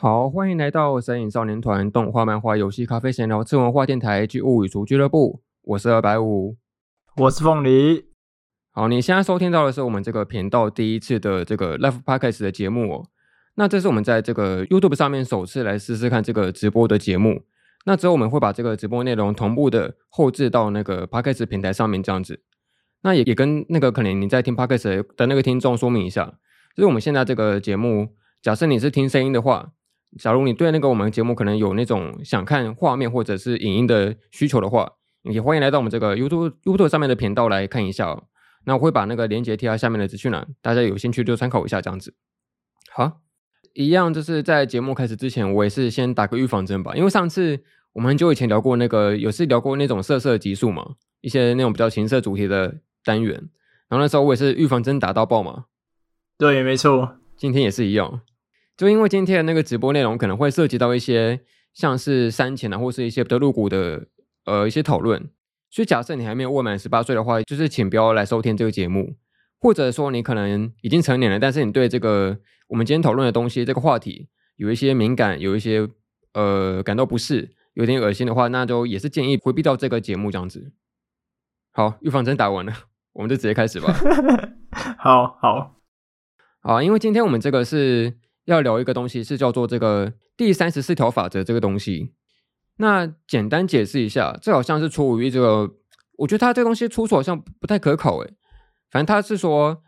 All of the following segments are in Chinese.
好，欢迎来到神隐少年团动画、漫画、游戏、咖啡闲聊、次文化电台及物语族俱乐部。我是二百五，我是凤梨。好，你现在收听到的是我们这个频道第一次的这个 Live Podcast 的节目哦。那这是我们在这个 YouTube 上面首次来试试看这个直播的节目。那之后我们会把这个直播内容同步的后置到那个 Podcast 平台上面，这样子。那也也跟那个可能你在听 Podcast 的那个听众说明一下，就是我们现在这个节目，假设你是听声音的话。假如你对那个我们节目可能有那种想看画面或者是影音的需求的话，也欢迎来到我们这个 YouTube YouTube 上面的频道来看一下哦。那我会把那个链接贴在下面的资讯栏，大家有兴趣就参考一下这样子。好，一样就是在节目开始之前，我也是先打个预防针吧，因为上次我们很久以前聊过那个，有是聊过那种色色集数嘛，一些那种比较情色主题的单元，然后那时候我也是预防针打到爆嘛。对，没错，今天也是一样。就因为今天的那个直播内容可能会涉及到一些像是煽情啊，或是一些比较露骨的呃一些讨论，所以假设你还没有未满十八岁的话，就是请不要来收听这个节目，或者说你可能已经成年了，但是你对这个我们今天讨论的东西这个话题有一些敏感，有一些呃感到不适，有点恶心的话，那就也是建议回避到这个节目这样子。好，预防针打完了，我们就直接开始吧。好好好，因为今天我们这个是。要聊一个东西是叫做这个第三十四条法则这个东西。那简单解释一下，这好像是出于这个，我觉得它这个东西出处好像不太可靠诶。反正他是说，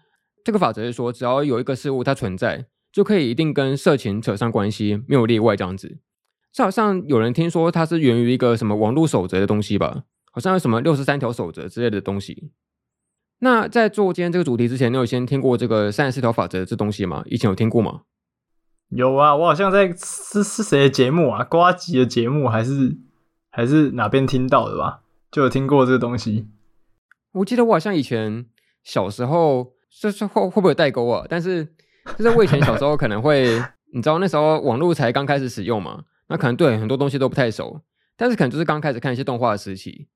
这个法则是说，只要有一个事物它存在，就可以一定跟色情扯上关系，没有例外这样子。这好像有人听说它是源于一个什么网络守则的东西吧？好像有什么六十三条守则之类的东西。那在做今天这个主题之前，你有先听过这个三十四条法则这东西吗？以前有听过吗？有啊，我好像在是是谁的节目啊？瓜吉的节目还是还是哪边听到的吧？就有听过这个东西。我记得我好像以前小时候，这是会会不会有代沟啊？但是就是我以前小时候可能会，你知道那时候网络才刚开始使用嘛，那可能对很多东西都不太熟，但是可能就是刚开始看一些动画的时期，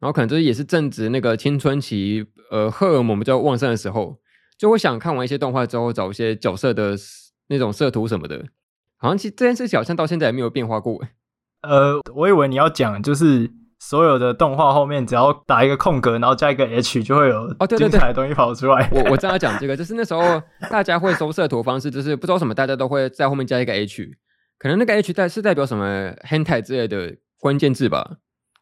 然后可能就是也是正值那个青春期，呃，荷尔蒙比较旺盛的时候，就会想看完一些动画之后找一些角色的。那种色图什么的，好像其实这件事情好像到现在也没有变化过。呃，我以为你要讲就是所有的动画后面只要打一个空格，然后加一个 H 就会有哦，对对对，精彩的东西跑出来。我我正要 讲这个，就是那时候大家会搜色图方式，就是不知道什么，大家都会在后面加一个 H，可能那个 H 代是代表什么 Hentai 之类的关键字吧，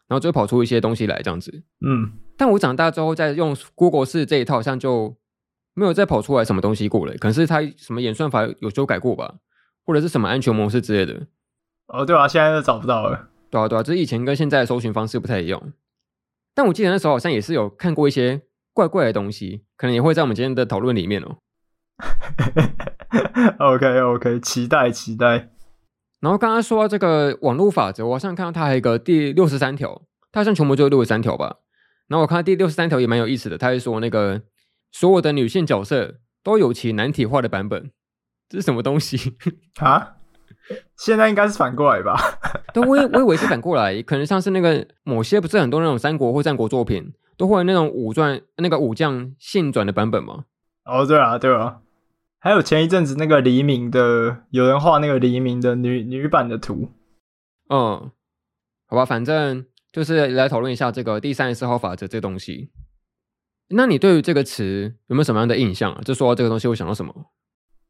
然后就会跑出一些东西来这样子。嗯，但我长大之后再用 Google 式这一套，好像就。没有再跑出来什么东西过了，可能是它什么演算法有修改过吧，或者是什么安全模式之类的。哦，对啊，现在都找不到了。对啊，对啊，这以前跟现在的搜寻方式不太一样。但我记得那时候好像也是有看过一些怪怪的东西，可能也会在我们今天的讨论里面哦。OK OK，期待期待。然后刚刚说到这个网络法则，我好像看到它还有一个第六十三条，它好像全部就六十三条吧。然后我看到第六十三条也蛮有意思的，它是说那个。所有的女性角色都有其男体化的版本，这是什么东西 啊？现在应该是反过来吧？但我我以为是反过来，可能像是那个某些不是很多那种三国或战国作品都会有那种武传那个武将性转的版本吗？哦，对啊，对啊，还有前一阵子那个黎明的，有人画那个黎明的女女版的图。嗯，好吧，反正就是来讨论一下这个第三十四号法则这东西。那你对于这个词有没有什么样的印象啊？就说这个东西会想到什么？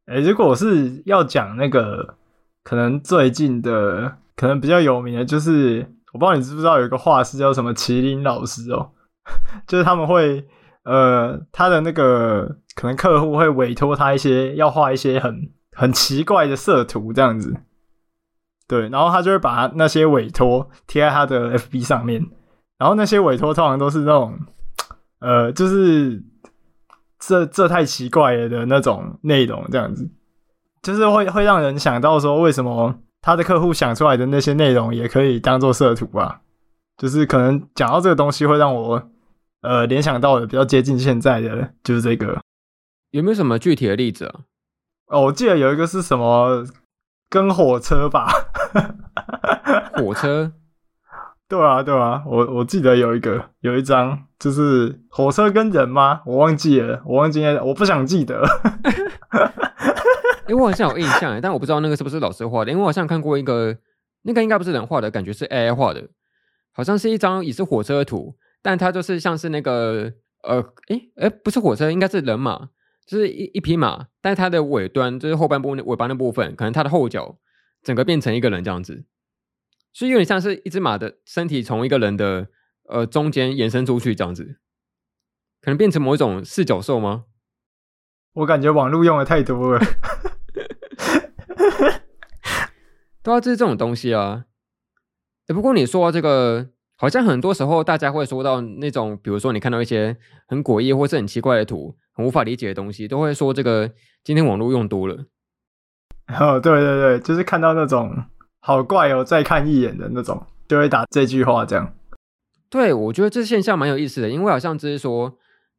哎、如果我是要讲那个，可能最近的，可能比较有名的，就是我不知道你知不知道有一个画师叫什么麒麟老师哦，就是他们会呃，他的那个可能客户会委托他一些要画一些很很奇怪的色图这样子，对，然后他就会把那些委托贴在他的 FB 上面，然后那些委托通常都是那种。呃，就是这这太奇怪了的那种内容，这样子，就是会会让人想到说，为什么他的客户想出来的那些内容也可以当做色图啊？就是可能讲到这个东西，会让我呃联想到的比较接近现在的，就是这个。有没有什么具体的例子啊？哦，我记得有一个是什么跟火车吧？火车。对啊，对啊，我我记得有一个有一张，就是火车跟人吗？我忘记了，我忘记了，我不想记得。因为我好像有印象，但我不知道那个是不是老师画的，因为我好像看过一个，那个应该不是人画的，感觉是 AI 画的，好像是一张也是火车的图，但它就是像是那个呃，诶诶，不是火车，应该是人马，就是一一匹马，但是它的尾端就是后半部尾巴那部分，可能它的后脚整个变成一个人这样子，所以有点像是一只马的身体从一个人的呃中间延伸出去这样子，可能变成某一种四角兽吗？我感觉网络用的太多了。都要这是这种东西啊！欸、不过你说这个，好像很多时候大家会说到那种，比如说你看到一些很诡异或是很奇怪的图，很无法理解的东西，都会说这个今天网络用多了。哦，对对对，就是看到那种好怪哦，再看一眼的那种，就会打这句话这样。对，我觉得这现象蛮有意思的，因为好像只是说，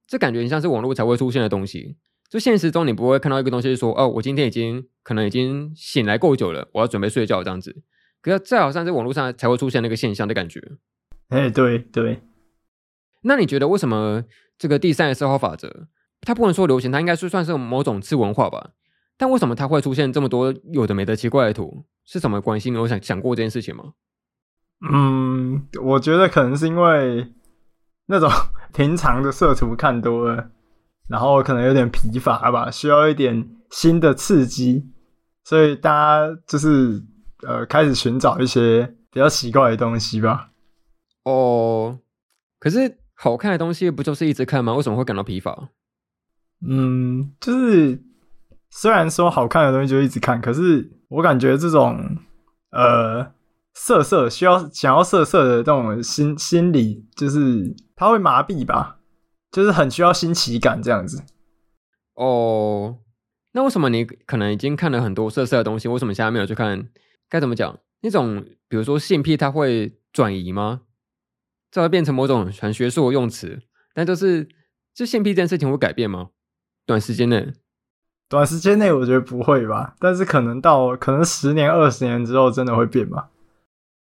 这感觉很像是网络才会出现的东西。就现实中，你不会看到一个东西，说哦，我今天已经可能已经醒来够久了，我要准备睡觉这样子。可是这好像在网络上才会出现那个现象的感觉。哎，对对。那你觉得为什么这个第三十四号法则，它不能说流行，它应该是算是某种次文化吧？但为什么它会出现这么多有的没的奇怪的图？是什么关系？你有想想过这件事情吗？嗯，我觉得可能是因为那种 平常的色图看多了。然后可能有点疲乏吧，需要一点新的刺激，所以大家就是呃开始寻找一些比较奇怪的东西吧。哦，可是好看的东西不就是一直看吗？为什么会感到疲乏？嗯，就是虽然说好看的东西就一直看，可是我感觉这种呃色色需要想要色色的这种心心理，就是它会麻痹吧。就是很需要新奇感这样子哦。那为什么你可能已经看了很多色色的东西，为什么现在没有去看？该怎么讲？那种比如说性癖，它会转移吗？这会变成某种很学术的用词？但就是，就性癖这件事情会改变吗？短时间内？短时间内我觉得不会吧。但是可能到可能十年、二十年之后，真的会变吧？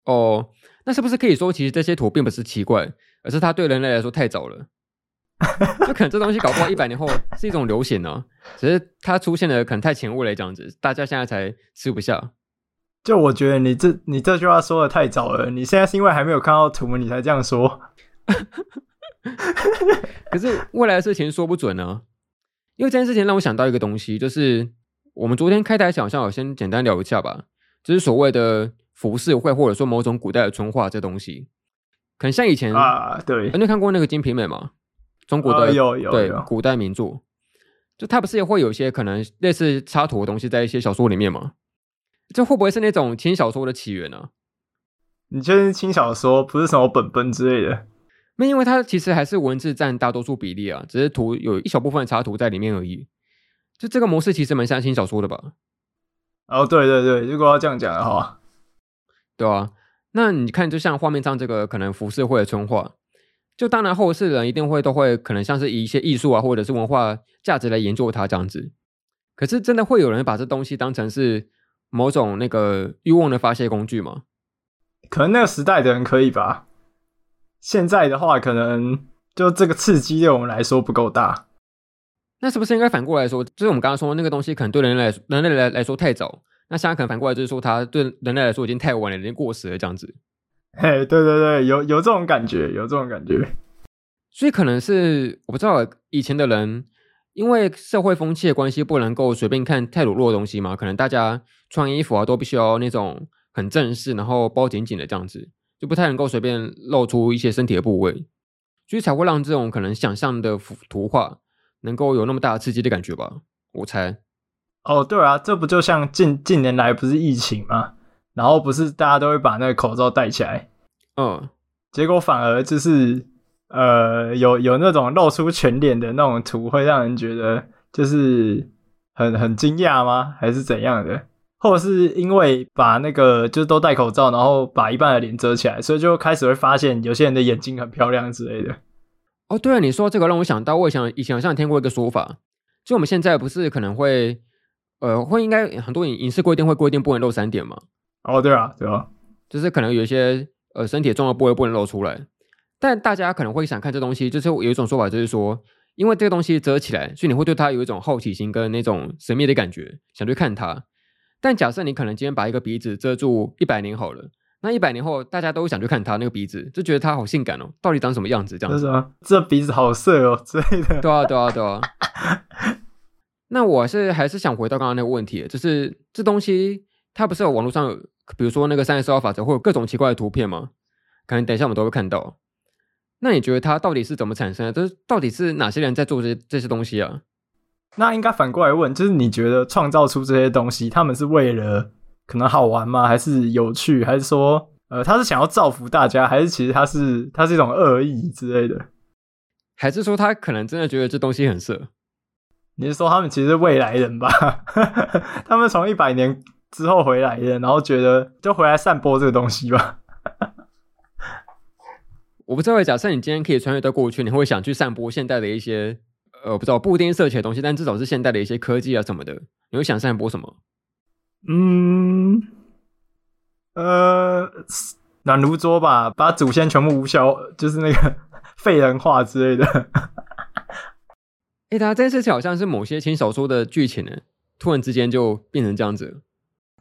哦，那是不是可以说，其实这些图并不是奇怪，而是它对人类来说太早了？就可能这东西搞不好一百年后是一种流行呢、啊，只是它出现的可能太前卫了，这样子，大家现在才吃不下。就我觉得你这你这句话说的太早了，你现在是因为还没有看到图，你才这样说。可是未来的事情说不准呢、啊，因为这件事情让我想到一个东西，就是我们昨天开台想象，我先简单聊一下吧，就是所谓的浮世绘，或者说某种古代的春画这东西，可能像以前啊，对，你有看过那个《金瓶梅》吗？中国的、有，有对古代名著，就它不是也会有一些可能类似插图的东西在一些小说里面吗？这会不会是那种轻小说的起源呢、啊？你确定轻小说不是什么本本之类的？那因为它其实还是文字占大多数比例啊，只是图有一小部分的插图在里面而已。就这个模式其实蛮像轻小说的吧？哦，对对对，如果要这样讲的话，对啊。那你看，就像画面上这个可能浮世绘的春画。就当然，后世人一定会都会可能像是以一些艺术啊，或者是文化价值来研究它这样子。可是，真的会有人把这东西当成是某种那个欲望的发泄工具吗？可能那个时代的人可以吧。现在的话，可能就这个刺激对我们来说不够大。那是不是应该反过来说，就是我们刚刚说那个东西可能对人类来说人类来来说太早，那现在可能反过来就是说它对人类来说已经太晚了，已经过时了这样子。嘿，对对对，有有这种感觉，有这种感觉，所以可能是我不知道以前的人，因为社会风气的关系，不能够随便看太裸露的东西嘛。可能大家穿衣服啊，都必须要那种很正式，然后包紧紧的这样子，就不太能够随便露出一些身体的部位，所以才会让这种可能想象的图画能够有那么大的刺激的感觉吧。我猜。哦，对啊，这不就像近近年来不是疫情吗？然后不是大家都会把那个口罩戴起来，嗯，结果反而就是呃有有那种露出全脸的那种图，会让人觉得就是很很惊讶吗？还是怎样的？或者是因为把那个就是都戴口罩，然后把一半的脸遮起来，所以就开始会发现有些人的眼睛很漂亮之类的。哦，对了，你说这个让我想到，我想以前好像听过一个说法，就我们现在不是可能会呃会应该很多影影视规定会规定不能露三点嘛？哦，对啊，对啊，就是可能有一些呃身体重要部位不能露出来，但大家可能会想看这东西，就是有一种说法，就是说，因为这个东西遮起来，所以你会对它有一种好奇心跟那种神秘的感觉，想去看它。但假设你可能今天把一个鼻子遮住一百年好了，那一百年后大家都想去看他那个鼻子，就觉得他好性感哦，到底长什么样子？这样子啊，这鼻子好色哦之类的。对啊，对啊，对啊。那我是还是想回到刚刚那个问题，就是这东西它不是有网络上有，比如说那个三十二法则，会有各种奇怪的图片吗？可能等一下我们都会看到。那你觉得它到底是怎么产生的？这到底是哪些人在做这这些东西啊？那应该反过来问，就是你觉得创造出这些东西，他们是为了可能好玩吗？还是有趣？还是说，呃，他是想要造福大家？还是其实他是他是一种恶意之类的？还是说他可能真的觉得这东西很色？你是说他们其实是未来人吧？他们从一百年之后回来的，然后觉得就回来散播这个东西吧？我不知道，假设你今天可以穿越到过去，你会想去散播现代的一些，呃，不知道不一定色情的东西，但至少是现代的一些科技啊什么的，你会想散播什么？嗯，呃，暖炉桌吧，把祖先全部无效，就是那个 废人化之类的。哎、欸，他这件事情好像是某些轻小说的剧情呢，突然之间就变成这样子。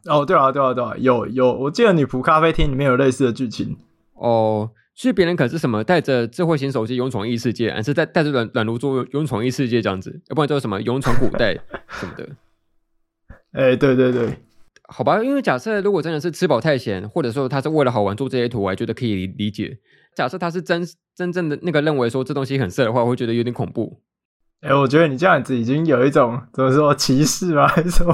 哦，对啊，对啊，对啊，有有，我记得女仆咖啡厅里面有类似的剧情。哦。是别人可是什么带着智慧型手机勇闯异世界，还是带带着软软炉桌勇闯异世界这样子？要不然叫什么勇闯古代 什么的？哎、欸，对对对，好吧，因为假设如果真的是吃饱太闲，或者说他是为了好玩做这些图，我还觉得可以理解。假设他是真真正的那个认为说这东西很色的话，我会觉得有点恐怖。哎、欸，我觉得你这样子已经有一种怎么说歧视吗？还是什么？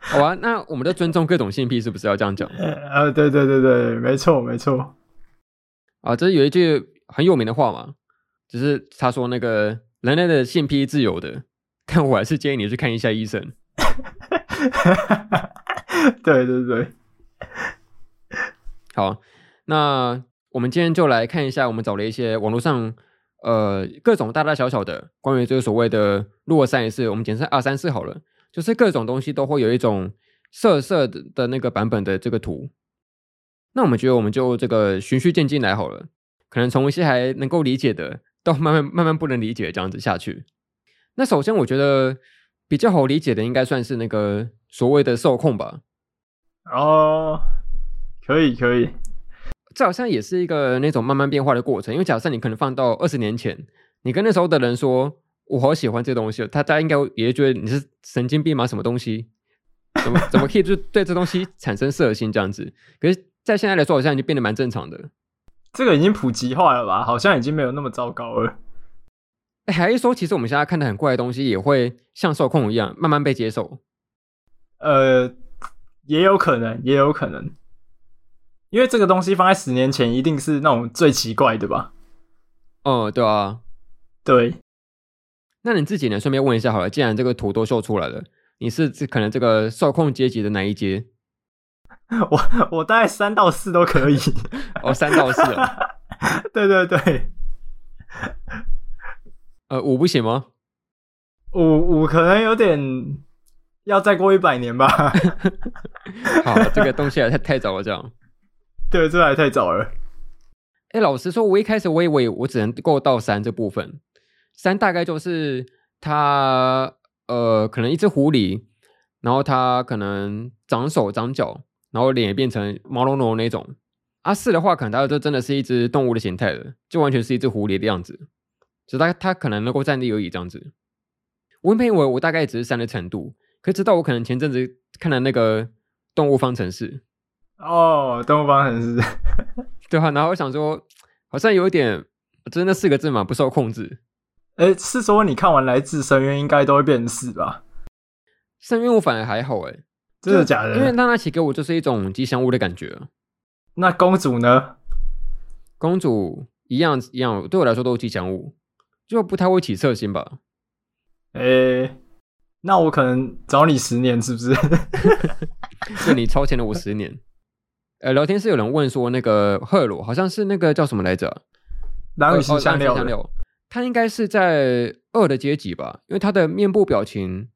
好吧，那我们都尊重各种性癖，是不是要这样讲？呃，对对对对，没错没错。啊，这有一句很有名的话嘛，只是他说那个人类的性癖自由的，但我还是建议你去看一下医生。对对对，好，那我们今天就来看一下，我们找了一些网络上呃各种大大小小的关于这个所谓的骆三十四，我们简称二三四好了，就是各种东西都会有一种色色的的那个版本的这个图。那我们觉得，我们就这个循序渐进来好了，可能从一些还能够理解的，到慢慢慢慢不能理解这样子下去。那首先，我觉得比较好理解的，应该算是那个所谓的受控吧。哦，可以可以，这好像也是一个那种慢慢变化的过程。因为假设你可能放到二十年前，你跟那时候的人说，我好喜欢这东西，他大家应该也会觉得你是神经病吗？什么东西？怎么怎么可以就对这东西产生色心这样子？可是。在现在来说，好像已经变得蛮正常的。这个已经普及化了吧？好像已经没有那么糟糕了。哎，还是说，其实我们现在看的很怪的东西，也会像受控一样，慢慢被接受？呃，也有可能，也有可能。因为这个东西放在十年前，一定是那种最奇怪的吧？哦，对啊，对。那你自己呢？顺便问一下好了，既然这个图都秀出来了，你是可能这个受控阶级的哪一阶？我我大概三到四都可以哦，三到四，对对对，呃，五不行吗？五五可能有点要再过一百年吧。好，这个东西还太太早了，这样。对，这还太早了。哎、欸，老实说，我一开始我以为我只能够到三这部分，三大概就是它，呃，可能一只狐狸，然后它可能长手长脚。然后脸也变成毛茸茸那种，啊四的话，可能它就真的是一只动物的形态了，就完全是一只狐狸的样子，只是它它可能能够站立而已这样子。我原本以为我大概只是三的程度，可是直到我可能前阵子看了那个动物方程式，哦，动物方程式，对啊，然后我想说，好像有一点，真的四个字嘛，不受控制。诶，是说你看完来自深渊应该都会变成四吧？深渊我反而还好诶。真的假的？因为娜娜奇给我就是一种吉祥物的感觉。那公主呢？公主一样一样，对我来说都是吉祥物，就不太会起色心吧。诶、欸，那我可能找你十年是不是？是你超前了我十年。呃，聊天室有人问说，那个赫罗好像是那个叫什么来着？狼与香料，他应该是在二的阶级吧？因为他的面部表情，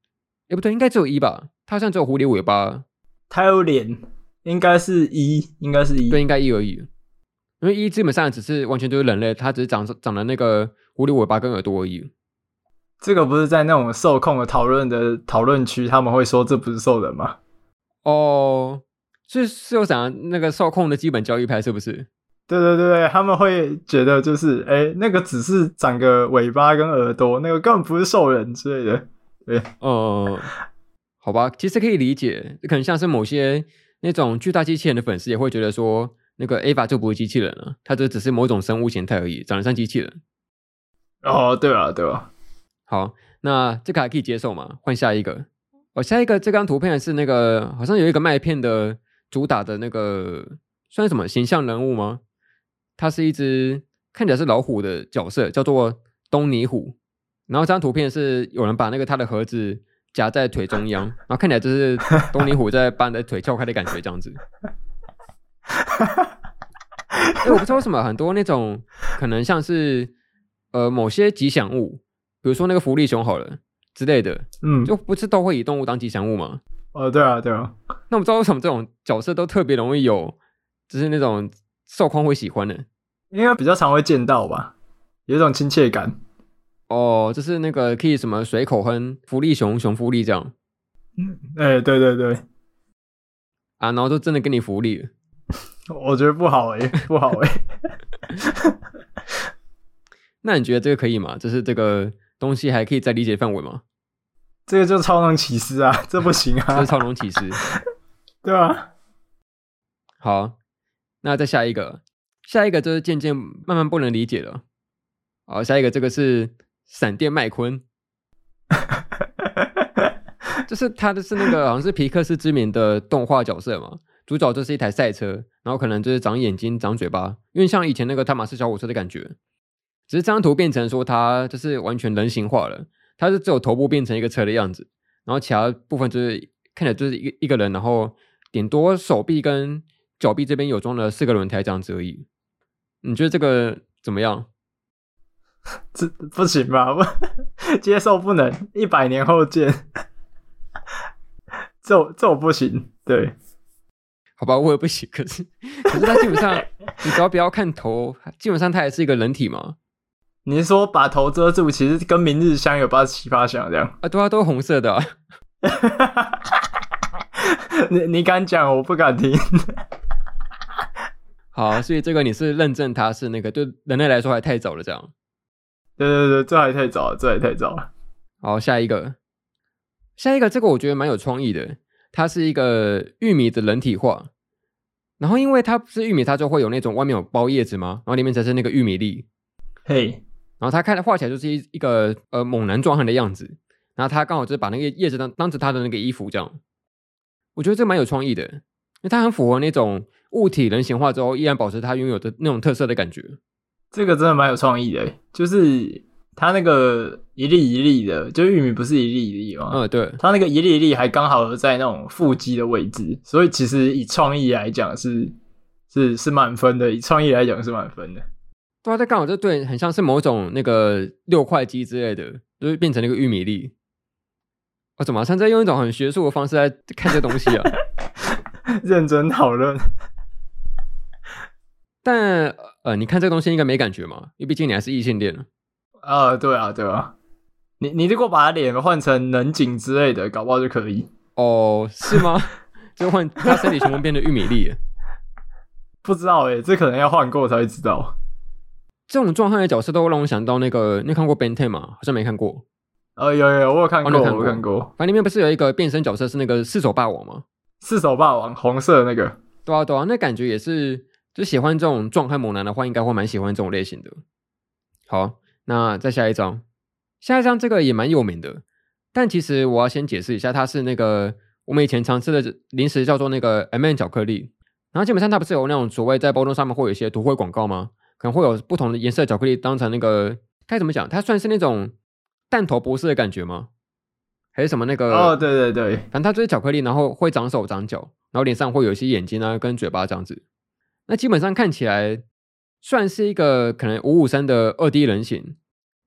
也不对，应该只有一吧。它好像只有狐狸尾巴，它有脸，应该是一，应该是一，对，应该一而已。因为一基本上只是完全就是人类，它只是长长了那个狐狸尾巴跟耳朵而已。这个不是在那种受控的讨论的讨论区，他们会说这不是兽人吗？哦，是是有讲那个受控的基本教义派是不是？对对对对，他们会觉得就是，哎，那个只是长个尾巴跟耳朵，那个根本不是兽人之类的。对，哦、呃，好吧，其实可以理解，可能像是某些那种巨大机器人的粉丝也会觉得说，那个 Ava 就不是机器人了，它这只是某种生物形态而已，长得像机器人。哦，对啊，对啊。好，那这个还可以接受吗？换下一个。哦，下一个这张图片是那个好像有一个麦片的主打的那个算什么形象人物吗？它是一只看起来是老虎的角色，叫做东尼虎。然后这张图片是有人把那个他的盒子夹在腿中央，然后看起来就是东尼虎在把你的腿 撬开的感觉，这样子。哎，我不知道为什么很多那种可能像是呃某些吉祥物。比如说那个福利熊好了之类的，嗯，就不是都会以动物当吉祥物吗？哦，对啊，对啊。那我不知道为什么这种角色都特别容易有，就是那种受控会喜欢的，应该比较常会见到吧，有一种亲切感。哦，就是那个可以什么随口哼福利熊熊福利这样。嗯，哎，对对对。啊，然后就真的给你福利了。我觉得不好哎、欸，不好哎、欸。那你觉得这个可以吗？就是这个。东西还可以在理解范围吗？这个就超能启司啊，这不行啊！这是超能启司，对啊。好，那再下一个，下一个就是渐渐慢慢不能理解了。好，下一个这个是闪电麦昆，就是他的是那个好像是皮克斯知名的动画角色嘛，主角就是一台赛车，然后可能就是长眼睛、长嘴巴，因为像以前那个汤马斯小火车的感觉。只是这张图变成说，他就是完全人形化了，他是只有头部变成一个车的样子，然后其他部分就是看起来就是一个一个人，然后顶多手臂跟脚臂这边有装了四个轮胎这样子而已。你觉得这个怎么样？这不行吧？不 接受不能，一百年后见。这这我不行，对，好吧，我也不行。可是可是它基本上，你只要不要看头，基本上它也是一个人体嘛。你是说把头遮住，其实跟明日香有八十七八像这样啊？对啊，都是红色的、啊。你你敢讲，我不敢听。好，所以这个你是认证它是那个对人类来说还太早了，这样。对对对，这还太早了，这还太早了。好，下一个，下一个这个我觉得蛮有创意的，它是一个玉米的人体化。然后因为它不是玉米，它就会有那种外面有包叶子嘛？然后里面才是那个玉米粒。嘿。然后它看画起来就是一一个呃猛男壮汉的样子，然后他刚好就是把那个叶子当当着他的那个衣服这样，我觉得这蛮有创意的，因为它很符合那种物体人形化之后依然保持它拥有的那种特色的感觉。这个真的蛮有创意的，就是它那个一粒一粒的，就玉米不是一粒一粒吗？嗯，对，它那个一粒一粒还刚好在那种腹肌的位置，所以其实以创意来讲是是是满分的，以创意来讲是满分的。对啊，这刚好就对，很像是某种那个六块肌之类的，就是变成那个玉米粒。我、哦、怎么像在用一种很学术的方式来看这东西啊？认真讨论。但呃，你看这个东西应该没感觉嘛？因为毕竟你还是异性恋。啊、呃，对啊，对啊。你你如果把脸换成人颈之类的，搞不好就可以。哦，是吗？就换他身体全部变成玉米粒？不知道诶，这可能要换过才会知道。这种壮汉的角色都会让我想到那个，你看过《Ben Ten》吗？好像没看过。呃，有有，我有看过，我有看过。反正里面不是有一个变身角色是那个四手霸王吗？四手霸王，红色的那个。对啊，对啊，那感觉也是，就喜欢这种壮汉猛男的话，应该会蛮喜欢这种类型的。好，那再下一张，下一张这个也蛮有名的，但其实我要先解释一下，它是那个我们以前常吃的零食，叫做那个 M&M 巧克力。然后基本上它不是有那种所谓在包装上面会有一些图绘广告吗？可能会有不同的颜色巧克力当成那个，该怎么讲？它算是那种弹头博士的感觉吗？还是什么那个？哦，对对对，反正它就是巧克力，然后会长手长脚，然后脸上会有一些眼睛啊跟嘴巴这样子。那基本上看起来算是一个可能五五三的二 D 人形，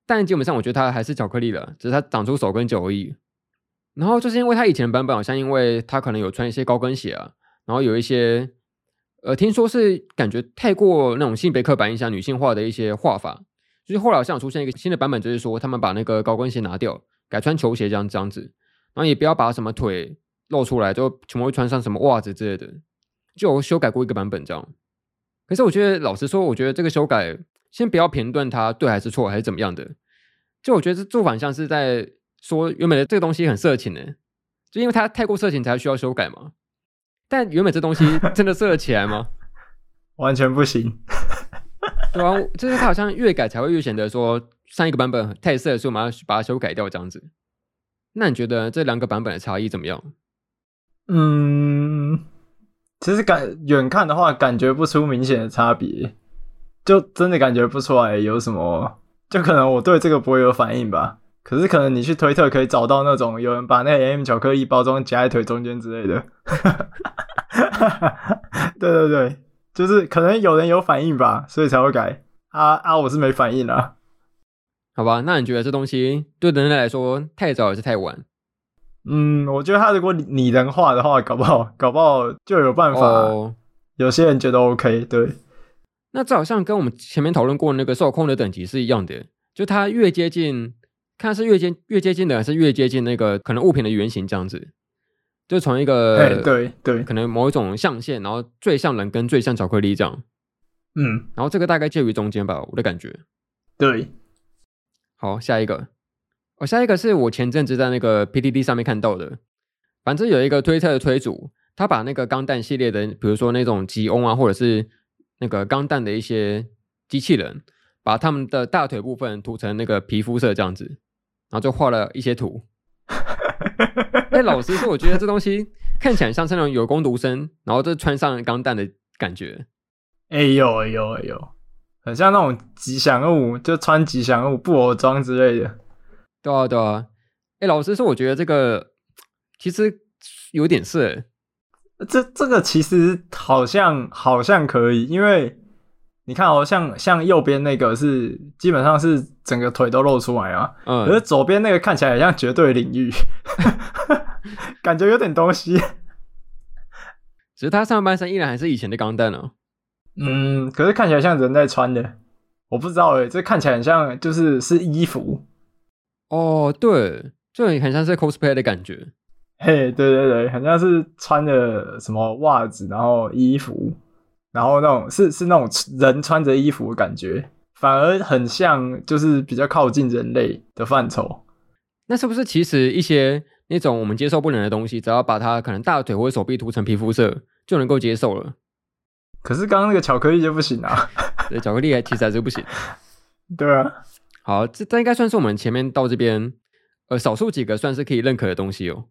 但基本上我觉得它还是巧克力了，只是它长出手跟脚而已。然后就是因为它以前的版本好像因为它可能有穿一些高跟鞋啊，然后有一些。呃，听说是感觉太过那种性别刻板印象、女性化的一些画法，就是后来好像出现一个新的版本，就是说他们把那个高跟鞋拿掉，改穿球鞋这样这样子，然后也不要把什么腿露出来，就全部会穿上什么袜子之类的，就修改过一个版本这样。可是我觉得，老实说，我觉得这个修改，先不要评断它对还是错，还是怎么样的。就我觉得这做法像是在说原本的这个东西很色情呢，就因为它太过色情才需要修改嘛。但原本这东西 真的色得起来吗？完全不行。对啊，就是它好像越改才会越显得说上一个版本太色，所以我们要把它修改掉这样子。那你觉得这两个版本的差异怎么样？嗯。其实感远看的话，感觉不出明显的差别，就真的感觉不出来有什么。就可能我对这个不会有反应吧。可是可能你去推特可以找到那种有人把那个 M 巧克力包装夹在腿中间之类的。对对对，就是可能有人有反应吧，所以才会改。啊啊，我是没反应啊。好吧，那你觉得这东西对人类来说太早还是太晚？嗯，我觉得他如果拟人化的话，搞不好，搞不好就有办法。Oh. 有些人觉得 OK，对。那这好像跟我们前面讨论过那个受控的等级是一样的，就它越接近，看是越接越接近的，还是越接近那个可能物品的原型这样子。就从一个，对对，对可能某一种象限，然后最像人跟最像巧克力这样。嗯，然后这个大概介于中间吧，我的感觉。对。好，下一个。我、哦、下一个是我前阵子在那个 PDD 上面看到的，反正有一个推特的推主，他把那个钢弹系列的，比如说那种吉翁啊，或者是那个钢弹的一些机器人，把他们的大腿部分涂成那个皮肤色这样子，然后就画了一些图。哎，老实说，我觉得这东西看起来像是那种有工读生，然后就穿上钢弹的感觉。哎呦哎呦哎呦，很像那种吉祥物，就穿吉祥物布偶装之类的。对啊，对啊，哎，老实说，我觉得这个其实有点色。这这个其实好像好像可以，因为你看哦，像像右边那个是基本上是整个腿都露出来啊，嗯，可是左边那个看起来像绝对领域，感觉有点东西。只是他上半身依然还是以前的钢弹哦。嗯，可是看起来像人在穿的，我不知道哎，这看起来很像就是是衣服。哦，对，就很像是 cosplay 的感觉。嘿，对对对，很像是穿的什么袜子，然后衣服，然后那种是是那种人穿着衣服的感觉，反而很像就是比较靠近人类的范畴。那是不是其实一些那种我们接受不了的东西，只要把它可能大腿或者手臂涂成皮肤色，就能够接受了？可是刚刚那个巧克力就不行啊！对，巧克力还其实还是不行。对啊。好，这这应该算是我们前面到这边，呃，少数几个算是可以认可的东西哦。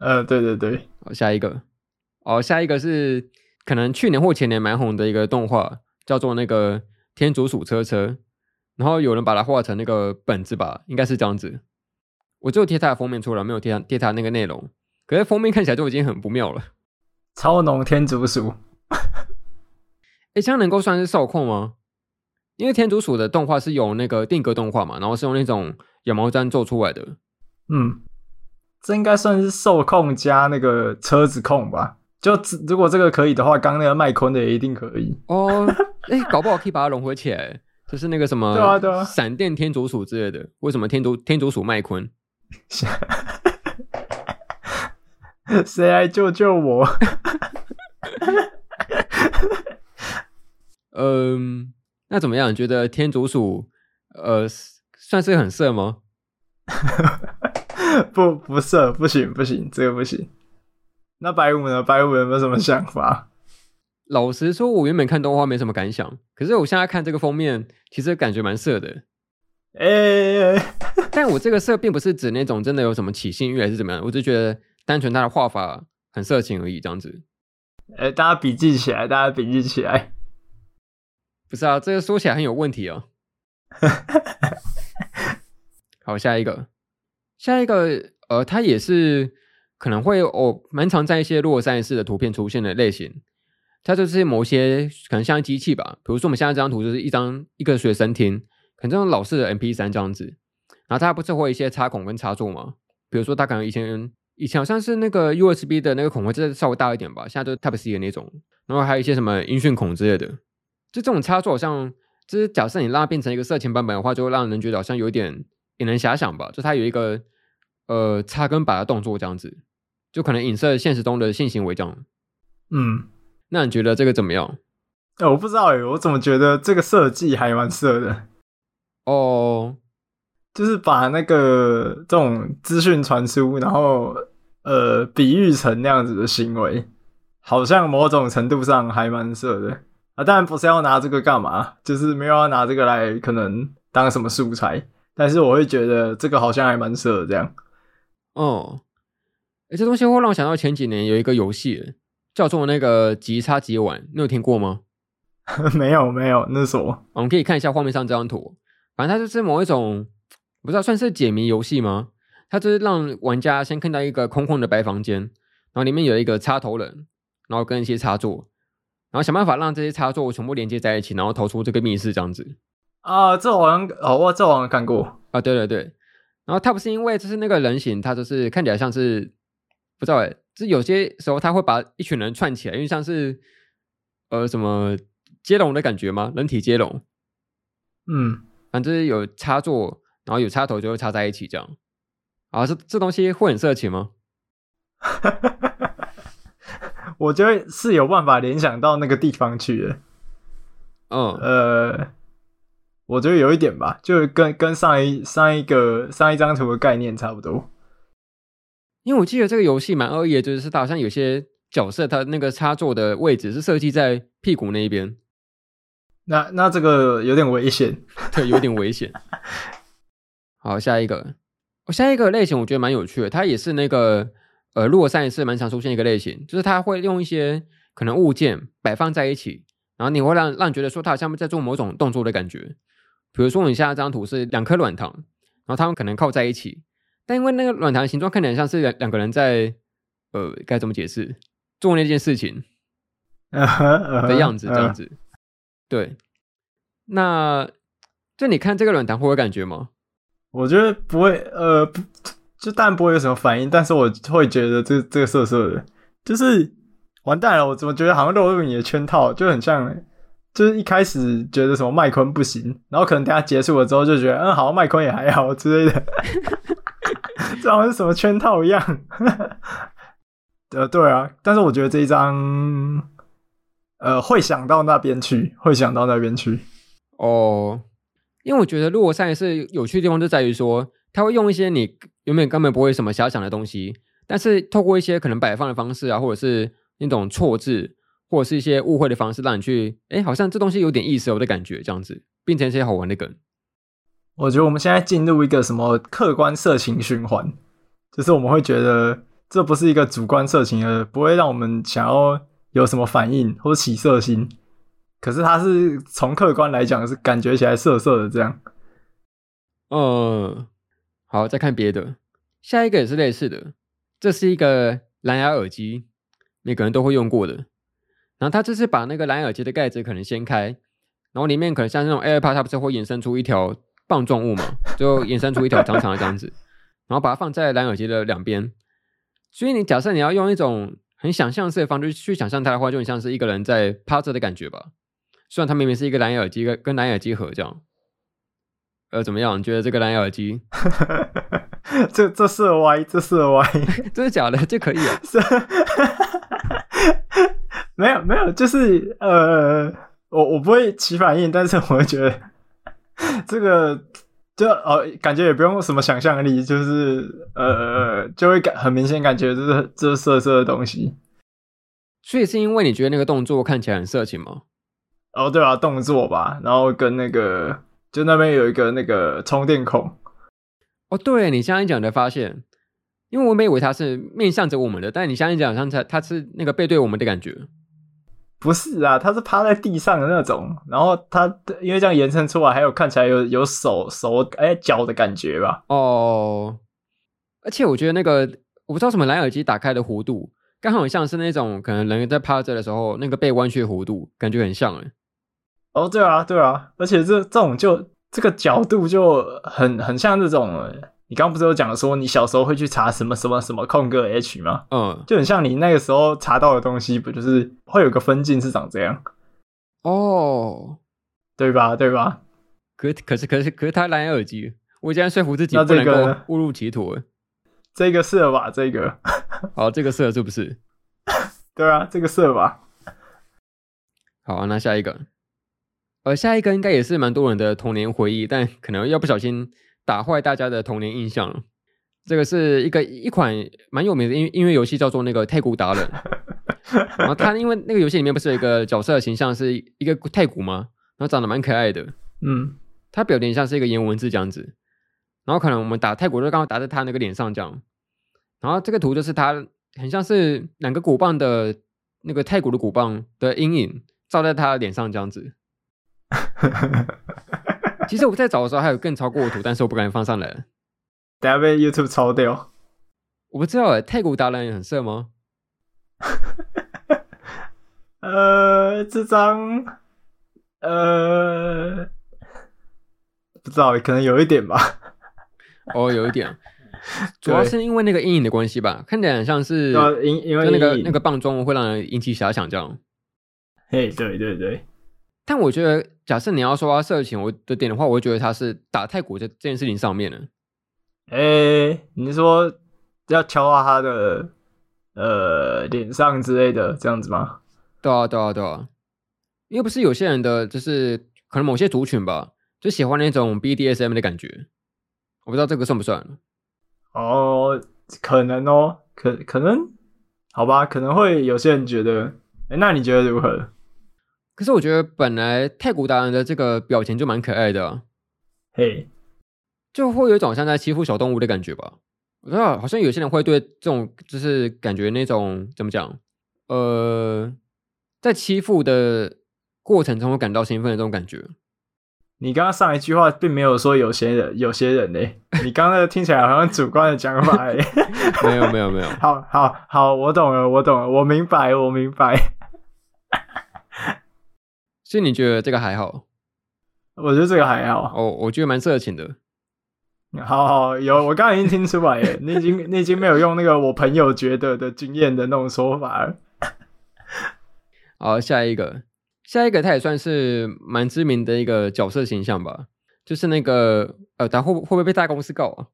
呃，对对对。好，下一个，哦，下一个是可能去年或前年蛮红的一个动画，叫做那个天竺鼠车车，然后有人把它画成那个本子吧，应该是这样子。我只有贴它的封面出来，没有贴贴它那个内容，可是封面看起来就已经很不妙了。超浓天竺鼠，哎，这样能够算是受控吗？因为天竺鼠的动画是有那个定格动画嘛，然后是用那种羊毛毡做出来的。嗯，这应该算是受控加那个车子控吧？就如果这个可以的话，刚那个麦昆的也一定可以。哦，哎、欸，搞不好可以把它融合起来，就是那个什么，对啊对啊，闪电天竺鼠之类的。为什么天竺天竺鼠麦昆？谁来救救我？嗯。那怎么样？你觉得天竺鼠，呃，算是很色吗？不，不色，不行，不行，这个不行。那白五呢？白五有没有什么想法？老实说，我原本看动画没什么感想，可是我现在看这个封面，其实感觉蛮色的。哎、欸，但我这个色并不是指那种真的有什么起性欲还是怎么样，我就觉得单纯它的画法很色情而已，这样子。哎、欸，大家笔记起来，大家笔记起来。不是啊，这个说起来很有问题哦。好，下一个，下一个，呃，它也是可能会哦，蛮常在一些洛杉矶的图片出现的类型。它就是某些可能像机器吧，比如说我们现在这张图就是一张一个随身听，可能这种老式的 M P 三这样子。然后它不是会有一些插孔跟插座吗？比如说它可能以前以前好像是那个 USB 的那个孔会再稍微大一点吧，现在都 Type C 的那种。然后还有一些什么音讯孔之类的。就这种插座，好像就是假设你让它变成一个色情版本的话，就会让人觉得好像有点引人遐想吧。就它有一个呃插跟拔的动作这样子，就可能影射现实中的性行为这样。嗯，那你觉得这个怎么样？哎、欸，我不知道哎，我怎么觉得这个设计还蛮色的哦，就是把那个这种资讯传输，然后呃比喻成那样子的行为，好像某种程度上还蛮色的。啊，当然不是要拿这个干嘛，就是没有要拿这个来可能当什么素材，但是我会觉得这个好像还蛮适合这样。哦，哎，这东西会让我想到前几年有一个游戏，叫做那个即插即玩，你有听过吗？没有，没有，那是什么？我们可以看一下画面上这张图，反正它就是某一种不知道算是解谜游戏吗？它就是让玩家先看到一个空空的白房间，然后里面有一个插头人，然后跟一些插座。然后想办法让这些插座全部连接在一起，然后逃出这个密室，这样子啊，这好像哦，我这好像看过啊，对对对。然后他不是因为就是那个人形，他就是看起来像是不知道哎，就有些时候他会把一群人串起来，因为像是呃什么接龙的感觉吗？人体接龙，嗯，反正有插座，然后有插头就会插在一起这样。啊，这这东西会很色情吗？我觉得是有办法联想到那个地方去的，嗯，呃，我觉得有一点吧，就跟跟上一上一个上一张图的概念差不多。因为我记得这个游戏蛮恶意的，就是它好像有些角色，它那个插座的位置是设计在屁股那一边。那那这个有点危险，对，有点危险。好，下一个，我下一个类型我觉得蛮有趣的，它也是那个。呃，如果上一次蛮常出现一个类型，就是他会用一些可能物件摆放在一起，然后你会让让你觉得说他好像在做某种动作的感觉。比如说，你现在这张图是两颗软糖，然后它们可能靠在一起，但因为那个软糖形状看起来像是两两个人在，呃，该怎么解释？做那件事情 的样子，这样子。对，那就你看这个软糖会有感觉吗？我觉得不会，呃，不。就当然不会有什么反应，但是我会觉得这这个色色的，就是完蛋了。我怎么觉得好像落入你的圈套，就很像，就是一开始觉得什么麦昆不行，然后可能等下结束了之后就觉得，嗯，好像麦昆也还好之类的，这好像是什么圈套一样。呃，对啊，但是我觉得这一张，呃，会想到那边去，会想到那边去。哦，因为我觉得如果上一次有趣的地方就在于说。他会用一些你原本根本不会什么遐想的东西，但是透过一些可能摆放的方式啊，或者是那种错字，或者是一些误会的方式，让你去，哎，好像这东西有点意思哦的感觉，这样子，变成一些好玩的梗。我觉得我们现在进入一个什么客观色情循环，就是我们会觉得这不是一个主观色情的，不会让我们想要有什么反应或者起色心，可是它是从客观来讲是感觉起来色色的这样，嗯。好，再看别的，下一个也是类似的，这是一个蓝牙耳机，每个人都会用过的。然后他这次把那个蓝牙耳机的盖子可能掀开，然后里面可能像那种 AirPod，它不是会衍生出一条棒状物嘛，就衍生出一条长长的这样子，然后把它放在蓝牙耳机的两边。所以你假设你要用一种很想象式的方式去想象它的话，就很像是一个人在趴着的感觉吧。虽然它明明是一个蓝牙耳机跟蓝牙耳机盒这样。呃，怎么样？你觉得这个蓝牙耳机？这这是歪，这是歪，真的假的？这可以啊？是，没有没有，就是呃，我我不会起反应，但是我会觉得这个就哦，感觉也不用什么想象力，就是呃，就会感很明显感觉这是这是色色的东西。所以是因为你觉得那个动作看起来很色情吗？哦，对啊，动作吧，然后跟那个。就那边有一个那个充电孔，哦，对，你现在讲的发现，因为我没以为它是面向着我们的，但你现在讲像它它是那个背对我们的感觉，不是啊，它是趴在地上的那种，然后它因为这样延伸出来，还有看起来有有手手哎脚的感觉吧？哦，而且我觉得那个我不知道什么蓝牙耳机打开的弧度，刚好很像是那种可能人在趴着的时候那个背弯曲的弧度，感觉很像哎。哦，对啊，对啊，而且这这种就这个角度就很很像这种，你刚刚不是有讲说你小时候会去查什么什么什么空格 H 吗？嗯，就很像你那个时候查到的东西，不就是会有个分镜是长这样？哦，对吧？对吧？可可是可是可是他蓝牙耳机，我竟然说服自己不能够误入歧途。这个是了吧？这个，好，这个是了是不是？对啊，这个是了吧？好，那下一个，呃，下一个应该也是蛮多人的童年回忆，但可能要不小心打坏大家的童年印象了。这个是一个一款蛮有名的音音乐游戏，叫做那个《太鼓达人》。然后他因为那个游戏里面不是有一个角色的形象是一个太鼓吗？然后长得蛮可爱的，嗯，他表情像是一个颜文字这样子。然后可能我们打太鼓就刚好打在他那个脸上这样。然后这个图就是他很像是两个鼓棒的那个太鼓的鼓棒的阴影照在他的脸上这样子。其实我在找的时候还有更超过的图，但是我不敢放上来。等下被 YouTube 抄掉，我不知道哎，太古达人也很色吗？呃，这张，呃，不知道，可能有一点吧。哦，有一点，主要是因为那个阴影的关系吧，看起来很像是因因为那个那个棒状会让人引起遐想这样。嘿，对对对。但我觉得，假设你要说他色情我的点的话，我会觉得他是打泰国这这件事情上面的。哎、欸，你是说要敲到他的呃脸上之类的这样子吗？对啊，对啊，对啊，因为不是有些人的就是可能某些族群吧，就喜欢那种 BDSM 的感觉，我不知道这个算不算？哦，可能哦，可可能，好吧，可能会有些人觉得，哎、欸，那你觉得如何？可是我觉得本来太古达人的这个表情就蛮可爱的、啊，嘿。就会有一种像在欺负小动物的感觉吧。我知道，好像有些人会对这种就是感觉那种怎么讲，呃，在欺负的过程中会感到兴奋的这种感觉。你刚刚上一句话并没有说有些人，有些人呢？你刚刚听起来好像主观的讲法哎。没有没有没有。好好好，我懂了，我懂了，我明白，我明白。所以你觉得这个还好？我觉得这个还好。哦，我觉得蛮色情的。好好有，我刚刚已经听出来耶，你已经你已经没有用那个我朋友觉得的经验的那种说法了。好，下一个，下一个他也算是蛮知名的一个角色形象吧，就是那个呃，他会会不会被大公司告啊？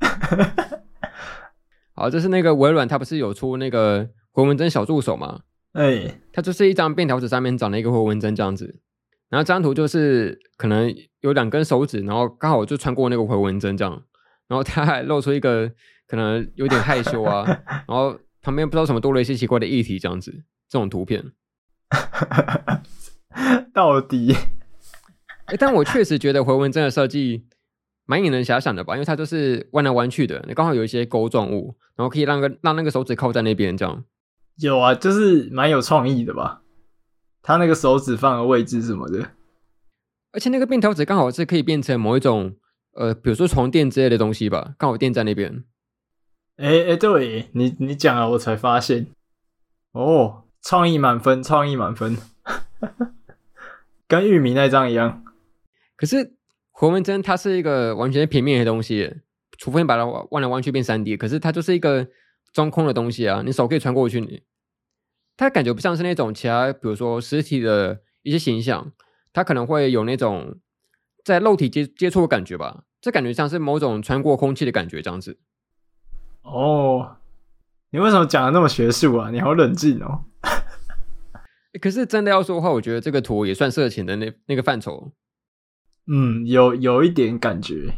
好，就是那个微软，他不是有出那个回纹针小助手吗？哎、欸，它就是一张便条纸上面长了一个回纹针这样子。然后这张图就是可能有两根手指，然后刚好就穿过那个回纹针这样，然后他还露出一个可能有点害羞啊，然后旁边不知道什么多了一些奇怪的液体这样子，这种图片，到底？哎，但我确实觉得回纹针的设计蛮引人遐想的吧，因为它就是弯来弯去的，你刚好有一些钩状物，然后可以让个让那个手指靠在那边这样。有啊，就是蛮有创意的吧。他那个手指放的位置什么的，而且那个便条纸刚好是可以变成某一种呃，比如说床垫之类的东西吧，刚好垫在那边。哎哎，对你你讲了，我才发现，哦，创意满分，创意满分，跟玉米那张一样。可是回纹针它是一个完全平面的东西，除非你把它弯来弯去变三 D，可是它就是一个中空的东西啊，你手可以穿过去你。它感觉不像是那种其他，比如说实体的一些形象，它可能会有那种在肉体接接触的感觉吧。这感觉像是某种穿过空气的感觉，这样子。哦，你为什么讲的那么学术啊？你好冷静哦。可是真的要说的话，我觉得这个图也算色情的那那个范畴。嗯，有有一点感觉。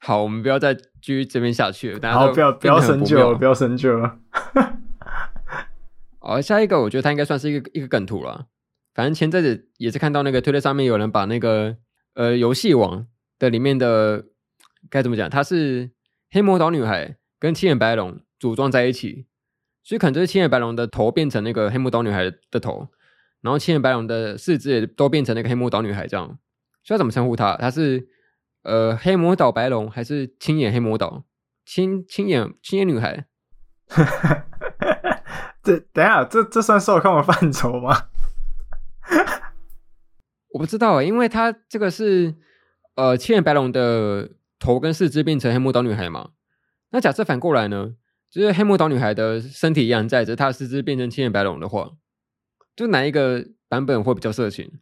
好，我们不要再继续这边下去了。大家好，不要不要深究了，不要深究了。好，下一个我觉得它应该算是一个一个梗图了。反正前阵子也是看到那个推特上面有人把那个呃游戏王的里面的该怎么讲，它是黑魔导女孩跟青眼白龙组装在一起，所以可能就是青眼白龙的头变成那个黑魔导女孩的头，然后青眼白龙的四肢也都变成那个黑魔导女孩这样。需要怎么称呼她？她是呃黑魔导白龙还是青眼黑魔导？青青眼青眼女孩？这等下，这这算受控的范畴吗？我不知道，因为他这个是呃，青眼白龙的头跟四肢变成黑魔导女孩嘛。那假设反过来呢，就是黑魔导女孩的身体一样在，只是她的四肢变成青眼白龙的话，就哪一个版本会比较色情？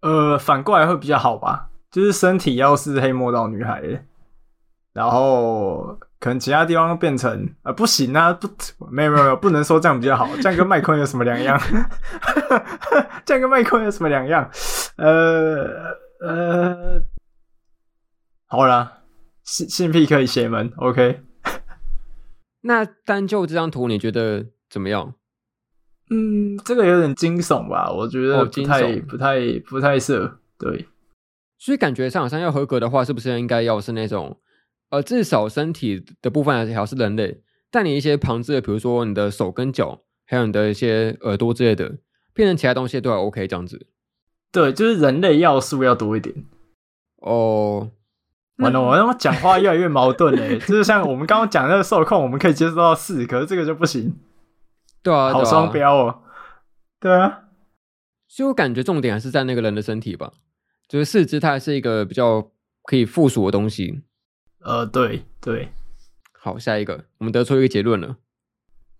呃，反过来会比较好吧？就是身体要是黑魔道女孩，然后可能其他地方变成啊、呃，不行啊，不，没有没有没有，不能说这样比较好，这样跟麦昆有什么两样？这样跟麦昆有什么两样？呃呃，好啦，性性癖可以邪门，OK。那单就这张图，你觉得怎么样？嗯，这个有点惊悚吧？我觉得不太、哦、不太不太适合，对。所以感觉上好像要合格的话，是不是应该要是那种，呃，至少身体的部分还是人类，但你一些旁支的，比如说你的手跟脚，还有你的一些耳朵之类的，变成其他东西都还 OK 这样子。对，就是人类要素要多一点。哦，完了，我他妈讲话越来越矛盾嘞，就是像我们刚刚讲那个受控，我们可以接受到四，可是这个就不行。对啊，好双标哦。对啊，所以我感觉重点还是在那个人的身体吧，就是四肢它还是一个比较可以附属的东西。呃，对对。好，下一个，我们得出一个结论了。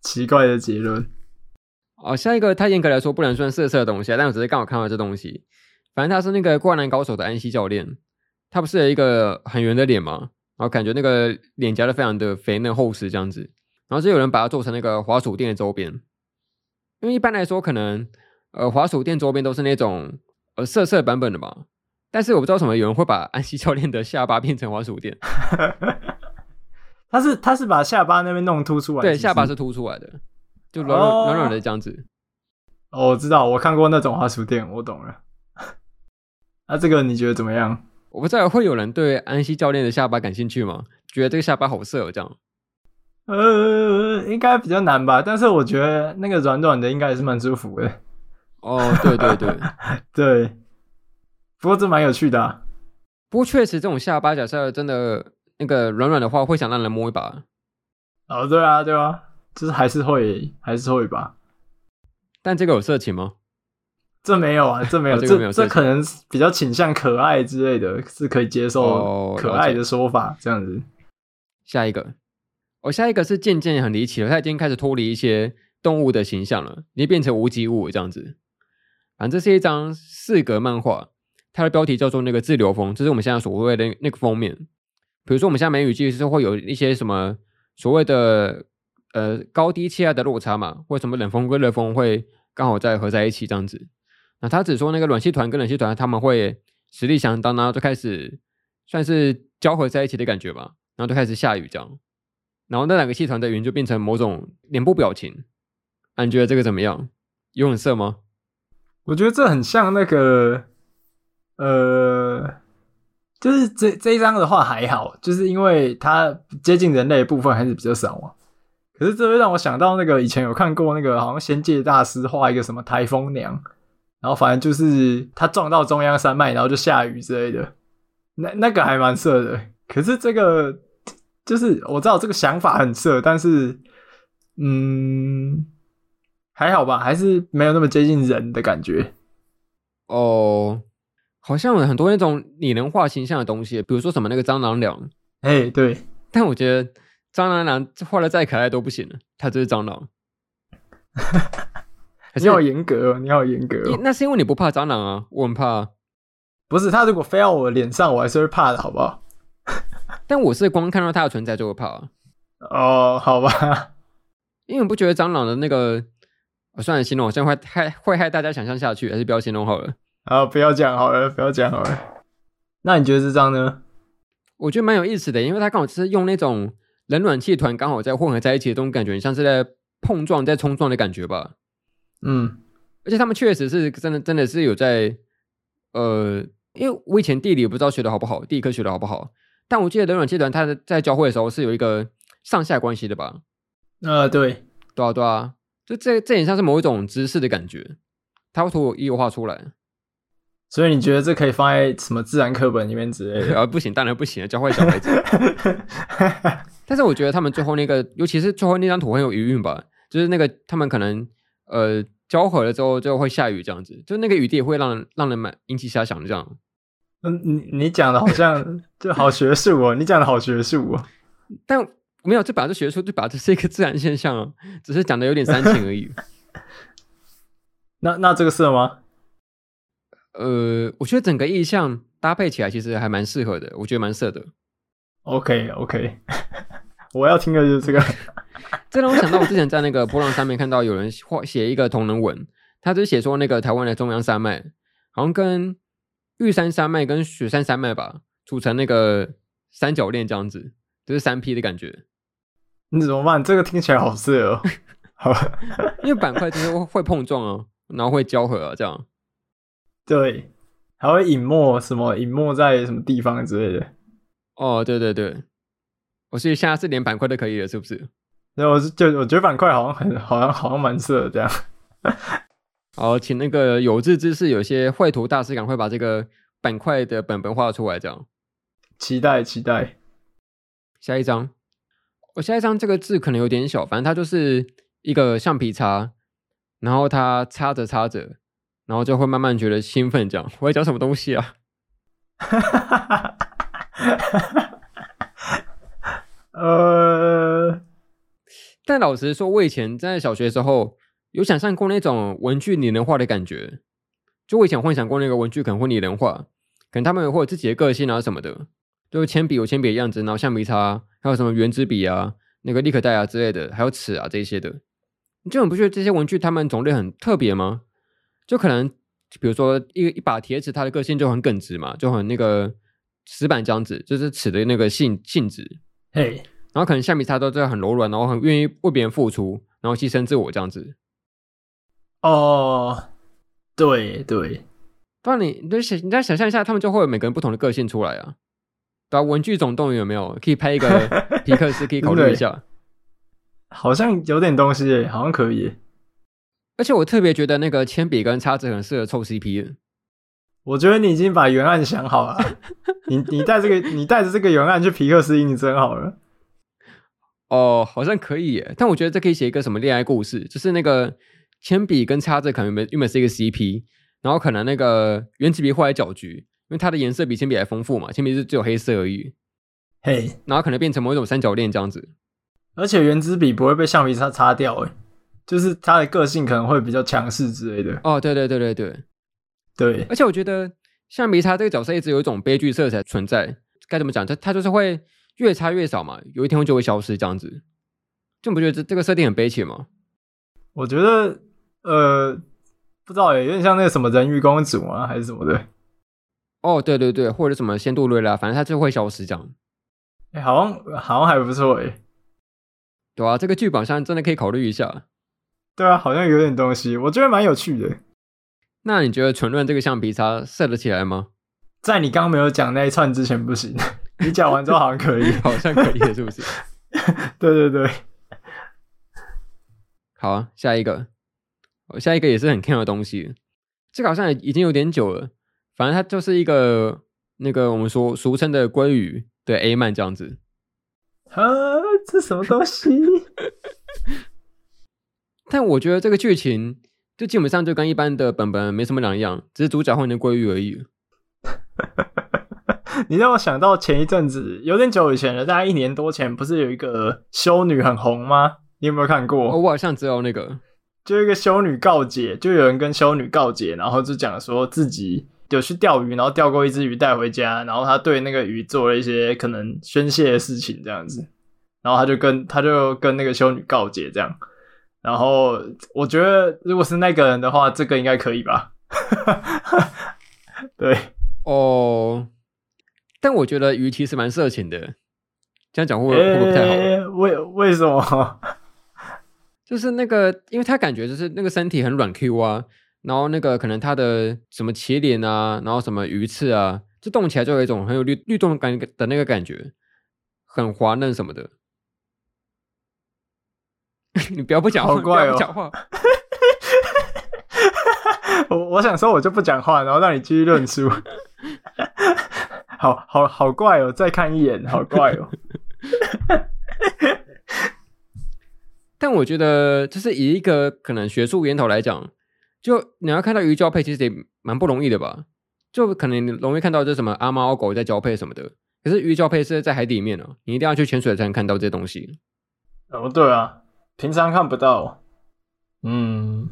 奇怪的结论。哦，下一个，它严格来说不能算色色的东西，但我只是刚好看到这东西。反正他是那个灌篮高手的安西教练，他不是有一个很圆的脸吗？然后感觉那个脸颊的非常的肥嫩厚实这样子。然后就有人把它做成那个滑鼠垫的周边，因为一般来说可能呃滑鼠垫周边都是那种呃色色版本的嘛，但是我不知道为什么有人会把安西教练的下巴变成滑鼠垫，他是他是把下巴那边弄凸出来，对，下巴是凸出来的，就软软软软的这样子。哦，我知道，我看过那种滑鼠垫，我懂了。那、啊、这个你觉得怎么样？我不知道会有人对安西教练的下巴感兴趣吗？觉得这个下巴好色哦，这样。呃，应该比较难吧，但是我觉得那个软软的应该也是蛮舒服的。哦，对对对对，不过这蛮有趣的啊。不过确实，这种下巴假设真的那个软软的话，会想让人摸一把。哦，对啊，对啊，就是还是会还是会吧。但这个有色情吗？这没有啊，这没有，哦、这个没有这这可能比较倾向可爱之类的，是可以接受可爱的说法，哦、这样子。下一个。我、哦、下一个是渐渐很离奇了，他已经开始脱离一些动物的形象了，已经变成无机物这样子。反正这是一张四格漫画，它的标题叫做那个自流风，这是我们现在所谓的那个封面。比如说我们现在梅雨季是会有一些什么所谓的呃高低气压的落差嘛，或什么冷风跟热风会刚好再合在一起这样子。那他只说那个暖气团跟冷气团他们会实力相当，然后就开始算是交合在一起的感觉吧，然后就开始下雨这样。然后那两个气团的云就变成某种脸部表情，啊，你觉得这个怎么样？有很色吗？我觉得这很像那个，呃，就是这这一张的话还好，就是因为它接近人类的部分还是比较少嘛。可是这会让我想到那个以前有看过那个好像仙界大师画一个什么台风娘，然后反正就是他撞到中央山脉，然后就下雨之类的，那那个还蛮色的。可是这个。就是我知道这个想法很色，但是，嗯，还好吧，还是没有那么接近人的感觉。哦，好像有很多那种拟人化形象的东西，比如说什么那个蟑螂娘，哎，对。但我觉得蟑螂娘画的再可爱都不行了，它就是蟑螂。你好严格哦，你好严格哦。那是因为你不怕蟑螂啊，我很怕。不是，他如果飞到我脸上，我还是会怕的，好不好？但我是光看到它的存在就会怕哦，好吧，因为我不觉得蟑螂的那个，我算了，形容好像会害会害大家想象下去，还是不要形容好了。好，不要讲好了，不要讲好了。那你觉得这张呢？我觉得蛮有意思的，因为它刚好是用那种冷暖气团刚好在混合在一起的这种感觉，像是在碰撞、在冲撞的感觉吧。嗯，而且他们确实是真的，真的是有在，呃，因为我以前地理不知道学的好不好，地理科学的好不好。但我记得冷暖气团它在交汇的时候是有一个上下关系的吧？呃，对，对啊，对啊，就这这也像是某一种知识的感觉，它会图我一画出来。所以你觉得这可以放在什么自然课本里面之类的？啊，不行，当然不行，教坏小孩子。但是我觉得他们最后那个，尤其是最后那张图很有余韵吧，就是那个他们可能呃交合了之后就会下雨这样子，就那个雨滴也会让让人蛮引起遐想的这样。嗯，你你讲的好像就好学术哦，你讲的好学术哦。但没有，这本来是学术，这本来是一个自然现象啊，只是讲的有点煽情而已。那那这个色吗？呃，我觉得整个意象搭配起来其实还蛮适合的，我觉得蛮色的。OK OK，我要听的就是这个。这让我想到我之前在那个波浪上面看到有人画写一个同人文，他就写说那个台湾的中央山脉好像跟玉山山脉跟雪山山脉吧组成那个三角恋这样子，就是三 P 的感觉。你怎么办？这个听起来好色哦。好，因为板块就是会碰撞啊，然后会交合啊，这样。对，还会隐没什么？隐没在什么地方之类的？哦，对对对，我所以现在是连板块都可以了，是不是？那我是就我觉得板块好像很好像好像蛮适合这样。好，请那个有志之士，有些绘图大师赶快把这个板块的本本画出来，这样。期待期待。下一张，我下一张这个字可能有点小，反正它就是一个橡皮擦，然后它擦着擦着，然后就会慢慢觉得兴奋，这样。我在讲什么东西啊？呃，但老实说，我以前在小学的时候有想象过那种文具拟人化的感觉。就我以前幻想过那个文具可能会拟人化，可能他们会有自己的个性啊什么的。就是铅笔有铅笔的样子，然后橡皮擦，还有什么原子笔啊、那个立可带啊之类的，还有尺啊这些的。你就很不觉得这些文具它们种类很特别吗？就可能比如说一一把铁尺，它的个性就很耿直嘛，就很那个。死板这样子，就是尺的那个性性质，嘿，然后可能橡皮擦都这样很柔软，然后很愿意为别人付出，然后牺牲自我这样子。哦，对对，不然你你就想你再想象一下，他们就会有每个人不同的个性出来啊。对啊，文具总动员有没有可以拍一个 皮克斯？可以考虑一下。好像有点东西耶，好像可以。而且我特别觉得那个铅笔跟叉子很适合凑 CP。我觉得你已经把原案想好了，你你带这个你带着这个原案去皮克斯应征好了。哦，好像可以耶，但我觉得这可以写一个什么恋爱故事，就是那个铅笔跟叉子可能原本原本是一个 CP，然后可能那个原子笔后来搅局，因为它的颜色比铅笔还丰富嘛，铅笔是只有黑色而已。嘿，然后可能变成某一种三角恋这样子，而且原子笔不会被橡皮擦擦掉，诶就是他的个性可能会比较强势之类的。哦，对对对对对。对，而且我觉得橡皮擦这个角色一直有一种悲剧色彩存在。该怎么讲？他他就是会越擦越少嘛，有一天就会消失这样子。就你不觉得这这个设定很悲情吗？我觉得呃，不知道诶，有点像那个什么人鱼公主啊，还是什么的。哦，对对对，或者什么仙杜瑞拉，反正他就会消失这样。哎，好像好像还不错诶。对啊，这个剧本上真的可以考虑一下。对啊，好像有点东西，我觉得蛮有趣的。那你觉得纯论这个橡皮擦射得起来吗？在你刚刚没有讲那一串之前不行，你讲完之后好像可以，好像可以的，是不是？对对对，好啊，下一个，下一个也是很 can 的东西，这个好像已经有点久了，反正它就是一个那个我们说俗称的鲑鱼的 A 曼这样子。啊，这什么东西？但我觉得这个剧情。就基本上就跟一般的本本没什么两样，只是主角换成鲑鱼而已。你让我想到前一阵子，有点久以前了，大概一年多前，不是有一个修女很红吗？你有没有看过？哦，我好像只有那个，就一个修女告解，就有人跟修女告解，然后就讲说自己有去钓鱼，然后钓过一只鱼带回家，然后他对那个鱼做了一些可能宣泄的事情，这样子，然后他就跟他就跟那个修女告解，这样。然后我觉得，如果是那个人的话，这个应该可以吧？对哦，但我觉得鱼其实蛮色情的，这样讲会会不会不太好？欸、为为什么？就是那个，因为他感觉就是那个身体很软 Q 啊，然后那个可能他的什么鳍鰱啊，然后什么鱼刺啊，就动起来就有一种很有律律动感的那个感觉，很滑嫩什么的。你不要不讲话，好怪哦！不讲话。我我想说，我就不讲话，然后让你继续论述。好好好怪哦！再看一眼，好怪哦。但我觉得，就是以一个可能学术研讨来讲，就你要看到鱼交配，其实也蛮不容易的吧？就可能你容易看到这什么阿猫阿狗在交配什么的，可是鱼交配是在海底面哦，你一定要去潜水才能看到这些东西。哦，对啊。平常看不到，嗯，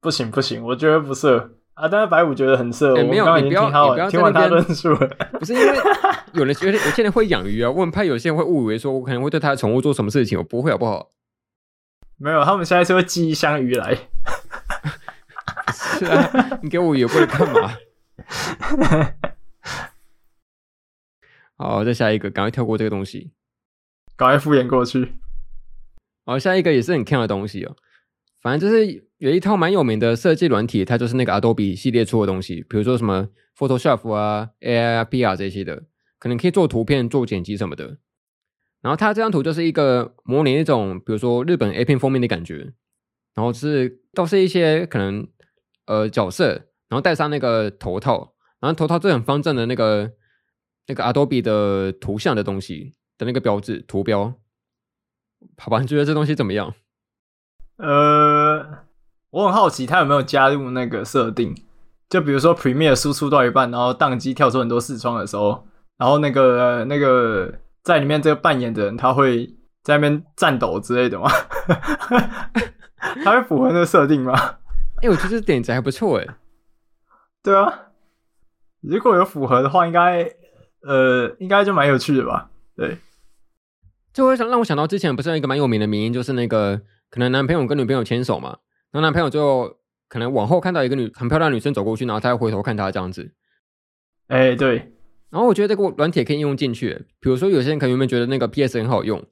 不行不行，我觉得不色。啊，但是白五觉得很色。欸、没有，你不要，你不要听完他论述了。不是因为有人觉得有些人会养鱼啊，我很怕有些人会误以为说我可能会对他的宠物做什么事情，我不会好不好？没有，他们现在是会寄一箱鱼来。是啊，你给我鱼过来干嘛？好，再下一个，赶快跳过这个东西，赶快敷衍过去。好，下一个也是很看的东西哦。反正就是有一套蛮有名的设计软体，它就是那个 Adobe 系列出的东西，比如说什么 Photoshop 啊、AI 啊、PR 这些的，可能可以做图片、做剪辑什么的。然后它这张图就是一个模拟那种，比如说日本 A 片封面的感觉，然后是都是一些可能呃角色，然后戴上那个头套，然后头套是很方正的那个那个 Adobe 的图像的东西的那个标志图标。好吧，你觉得这东西怎么样？呃，我很好奇，他有没有加入那个设定？就比如说 Premiere 输出到一半，然后宕机跳出很多视窗的时候，然后那个那个在里面这个扮演的人，他会在那边颤抖之类的吗？他会符合那个设定吗？哎、欸，我觉得这点子还不错哎。对啊，如果有符合的话，应该呃，应该就蛮有趣的吧？对，就会想让我想到之前不是有一个蛮有名的名言，就是那个。可能男朋友跟女朋友牵手嘛，然后男朋友就可能往后看到一个女很漂亮的女生走过去，然后他又回头看她这样子。哎、欸，对。然后我觉得这个软体可以应用进去，比如说有些人可能原本觉得那个 PS 很好用，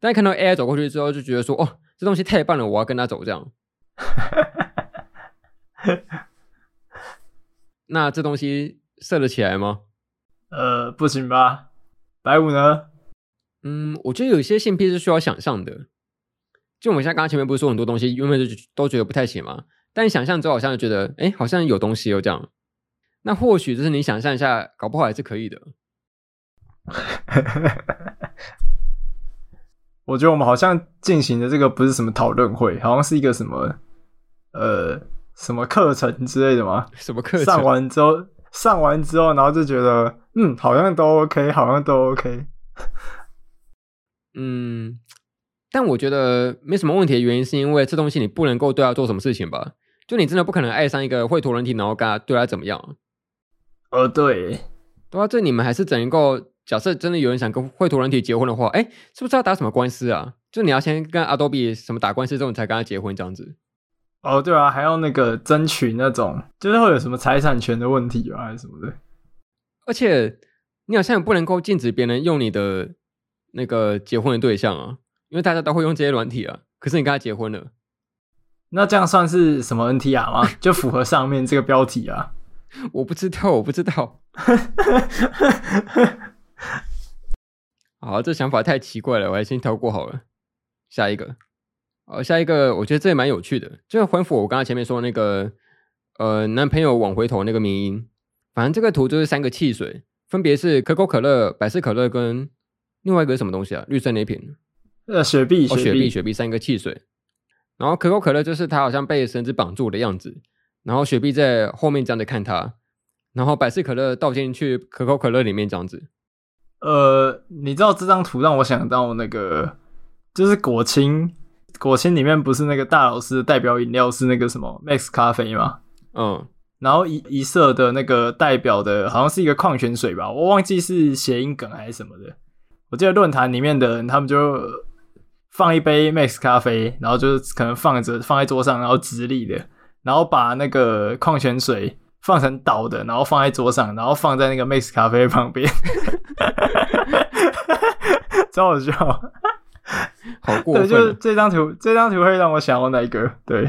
但看到 AI 走过去之后，就觉得说哦，这东西太棒了，我要跟他走这样。那这东西设得起来吗？呃，不行吧。白五呢？嗯，我觉得有些性癖是需要想象的。就我们像刚刚前面不是说很多东西，因为就都觉得不太行嘛。但你想象之后，好像就觉得，哎，好像有东西哦，这样。那或许就是你想象一下，搞不好还是可以的。我觉得我们好像进行的这个不是什么讨论会，好像是一个什么呃什么课程之类的吗？什么课程？上完之后，上完之后，然后就觉得，嗯，好像都 OK，好像都 OK。嗯。但我觉得没什么问题的原因，是因为这东西你不能够对他做什么事情吧？就你真的不可能爱上一个绘图人体，然后跟他对他怎么样？呃，对，对啊，这你们还是只能够假设真的有人想跟绘图人体结婚的话，哎，是不是要打什么官司啊？就你要先跟 Adobe 什么打官司之后，你才跟他结婚这样子？哦，对啊，还要那个争取那种，就是会有什么财产权的问题啊，还是什么的？而且你好像也不能够禁止别人用你的那个结婚的对象啊。因为大家都会用这些软体啊，可是你跟他结婚了，那这样算是什么 NTR 吗？就符合上面这个标题啊？我不知道，我不知道。好，这想法太奇怪了，我还先跳过好了。下一个，好，下一个，我觉得这也蛮有趣的，就回复我刚才前面说那个，呃，男朋友往回头那个迷因。反正这个图就是三个汽水，分别是可口可乐、百事可乐跟另外一个是什么东西啊？绿色那瓶。呃，雪碧，哦，雪碧，雪碧，三个汽水，然后可口可乐就是他好像被绳子绑住的样子，然后雪碧在后面这样子看他，然后百事可乐倒进去可口可乐里面这样子。呃，你知道这张图让我想到那个，就是果青，果青里面不是那个大老师的代表饮料是那个什么 Max 咖啡吗？嗯，然后一一色的那个代表的好像是一个矿泉水吧，我忘记是谐音梗还是什么的。我记得论坛里面的人他们就。放一杯 Max 咖啡，然后就是可能放着放在桌上，然后直立的，然后把那个矿泉水放成倒的，然后放在桌上，然后放在那个 Max 咖啡旁边，超好笑，好过分。对，就是这张图，这张图会让我想到哪一个？对，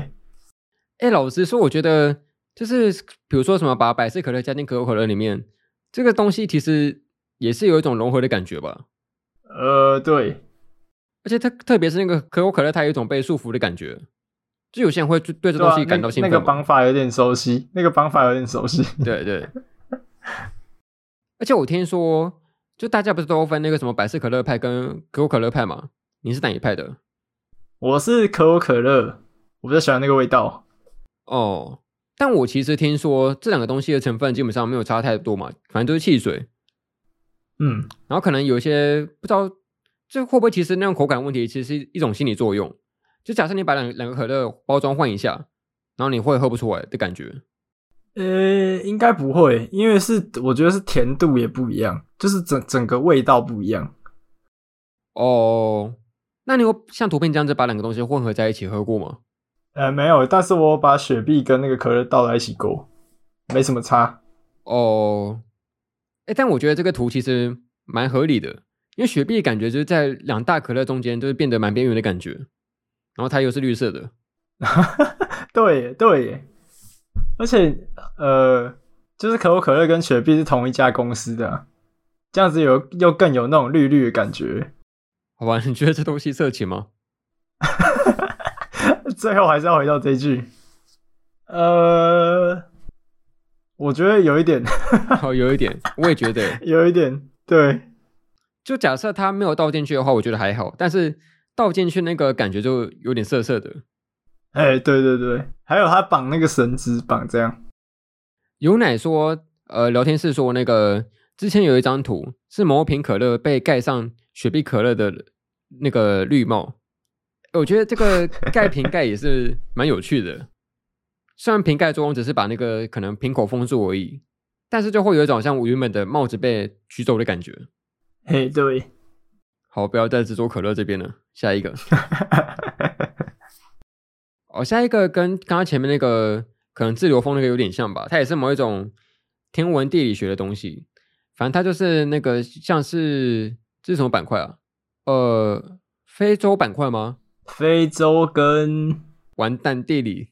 哎、欸，老实说，我觉得就是比如说什么把百事可乐加进可口可乐里面，这个东西其实也是有一种融合的感觉吧？呃，对。而且特特别是那个可口可乐，它有一种被束缚的感觉，就有些人会对这东西感到兴奋、啊那。那个方法有点熟悉，那个方法有点熟悉。对对。而且我听说，就大家不是都分那个什么百事可乐派跟可口可乐派嘛？你是哪一派的？我是可口可乐，我比较喜欢那个味道。哦，但我其实听说这两个东西的成分基本上没有差太多嘛，反正都是汽水。嗯，然后可能有一些不知道。这会不会其实那种口感问题，其实是一种心理作用？就假设你把两两个可乐包装换一下，然后你会喝不出来的感觉。呃，应该不会，因为是我觉得是甜度也不一样，就是整整个味道不一样。哦，那你有像图片这样子把两个东西混合在一起喝过吗？呃，没有，但是我把雪碧跟那个可乐倒在一起过，没什么差。哦，哎，但我觉得这个图其实蛮合理的，因为雪碧感觉就是在两大可乐中间，就是变得蛮边缘的感觉，然后它又是绿色的。对对，而且呃，就是可口可乐跟雪碧是同一家公司的，这样子有又更有那种绿绿的感觉。好吧，你觉得这东西色情吗？最后还是要回到这句，呃，我觉得有一点，哦，有一点，我也觉得 有一点，对。就假设它没有倒进去的话，我觉得还好，但是倒进去那个感觉就有点涩涩的。哎，对对对，还有他绑那个绳子绑这样。有奶说，呃，聊天室说那个之前有一张图是某瓶可乐被盖上雪碧可乐的那个绿帽，我觉得这个盖瓶盖也是蛮有趣的。虽然瓶盖作用只是把那个可能瓶口封住而已，但是就会有一种像我原本的帽子被取走的感觉。嘿，对，好，不要再执着可乐这边了，下一个。哦，下一个跟刚刚前面那个可能自流风那个有点像吧，它也是某一种天文地理学的东西。反正它就是那个像是这是什么板块啊？呃，非洲板块吗？非洲跟完蛋地理，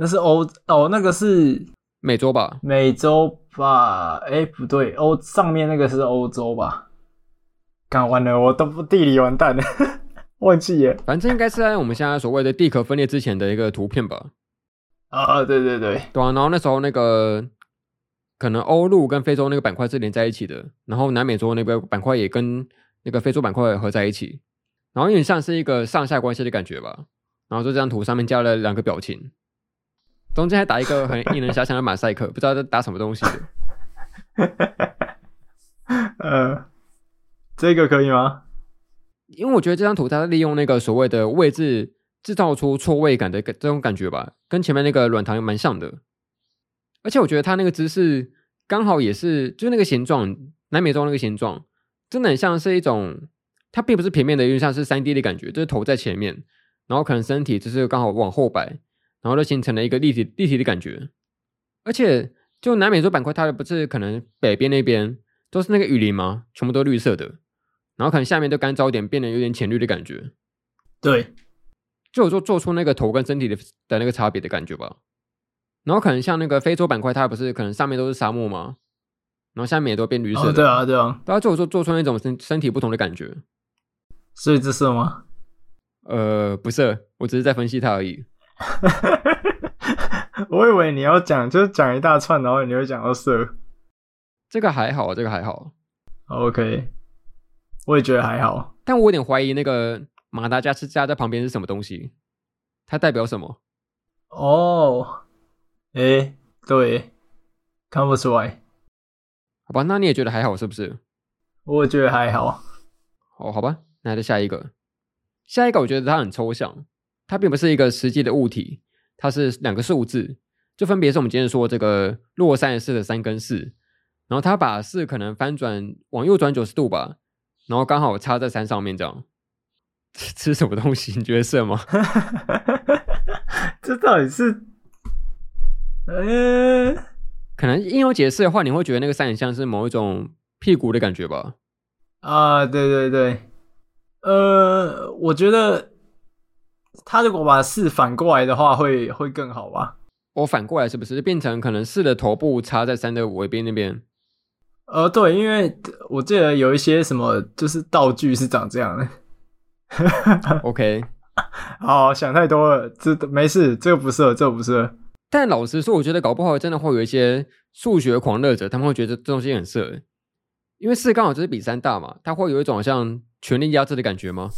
那是欧哦，那个是美洲吧？美洲吧？哎，不对，欧上面那个是欧洲吧？干完了，我都不地理完蛋了。忘记耶，反正应该是在我们现在所谓的地壳分裂之前的一个图片吧。啊，对对对，对啊。然后那时候那个可能欧陆跟非洲那个板块是连在一起的，然后南美洲那个板块也跟那个非洲板块合在一起，然后有点像是一个上下关系的感觉吧。然后就这张图上面加了两个表情，中间还打一个很令人遐想的马赛克，不知道在打什么东西的。呃，这个可以吗？因为我觉得这张图它是利用那个所谓的位置制造出错位感的这种感觉吧，跟前面那个软糖蛮像的。而且我觉得它那个姿势刚好也是，就是那个形状，南美洲那个形状，真的很像是一种，它并不是平面的，有点像是三 D 的感觉，就是头在前面，然后可能身体就是刚好往后摆，然后就形成了一个立体立体的感觉。而且就南美洲板块，它的不是可能北边那边都是那个雨林吗？全部都绿色的。然后可能下面都干燥一点，变得有点浅绿的感觉。对，就有做做出那个头跟身体的的那个差别的感觉吧。然后可能像那个非洲板块，它不是可能上面都是沙漠吗？然后下面也都变绿色的。哦，对啊，对啊。大家就有做做出那种身身体不同的感觉。所以这是吗？呃，不是，我只是在分析它而已。我以为你要讲，就是讲一大串，然后你会讲到色。这个还好，这个还好。OK。我也觉得还好，但我有点怀疑那个马达加斯加在旁边是什么东西，它代表什么？哦，诶，对，看不出来。好吧，那你也觉得还好是不是？我也觉得还好。哦，好吧，那就下一个。下一个我觉得它很抽象，它并不是一个实际的物体，它是两个数字，就分别是我们今天说这个落三十四的三跟四，然后它把四可能翻转往右转九十度吧。然后刚好插在山上面，这样 吃什么东西？你觉得是吗？这到底是……呃，可能硬要解释的话，你会觉得那个山很像是某一种屁股的感觉吧？啊，对对对，呃，我觉得他如果把四反过来的话会，会会更好吧？我反过来是不是变成可能四的头部插在三的尾边那边？呃，对，因为我记得有一些什么，就是道具是长这样的。OK，好，想太多了，这没事，这个不适合，这个不适合。但老实说，我觉得搞不好真的会有一些数学狂热者，他们会觉得这东西很色，因为四刚好就是比三大嘛，它会有一种像权力压制的感觉吗？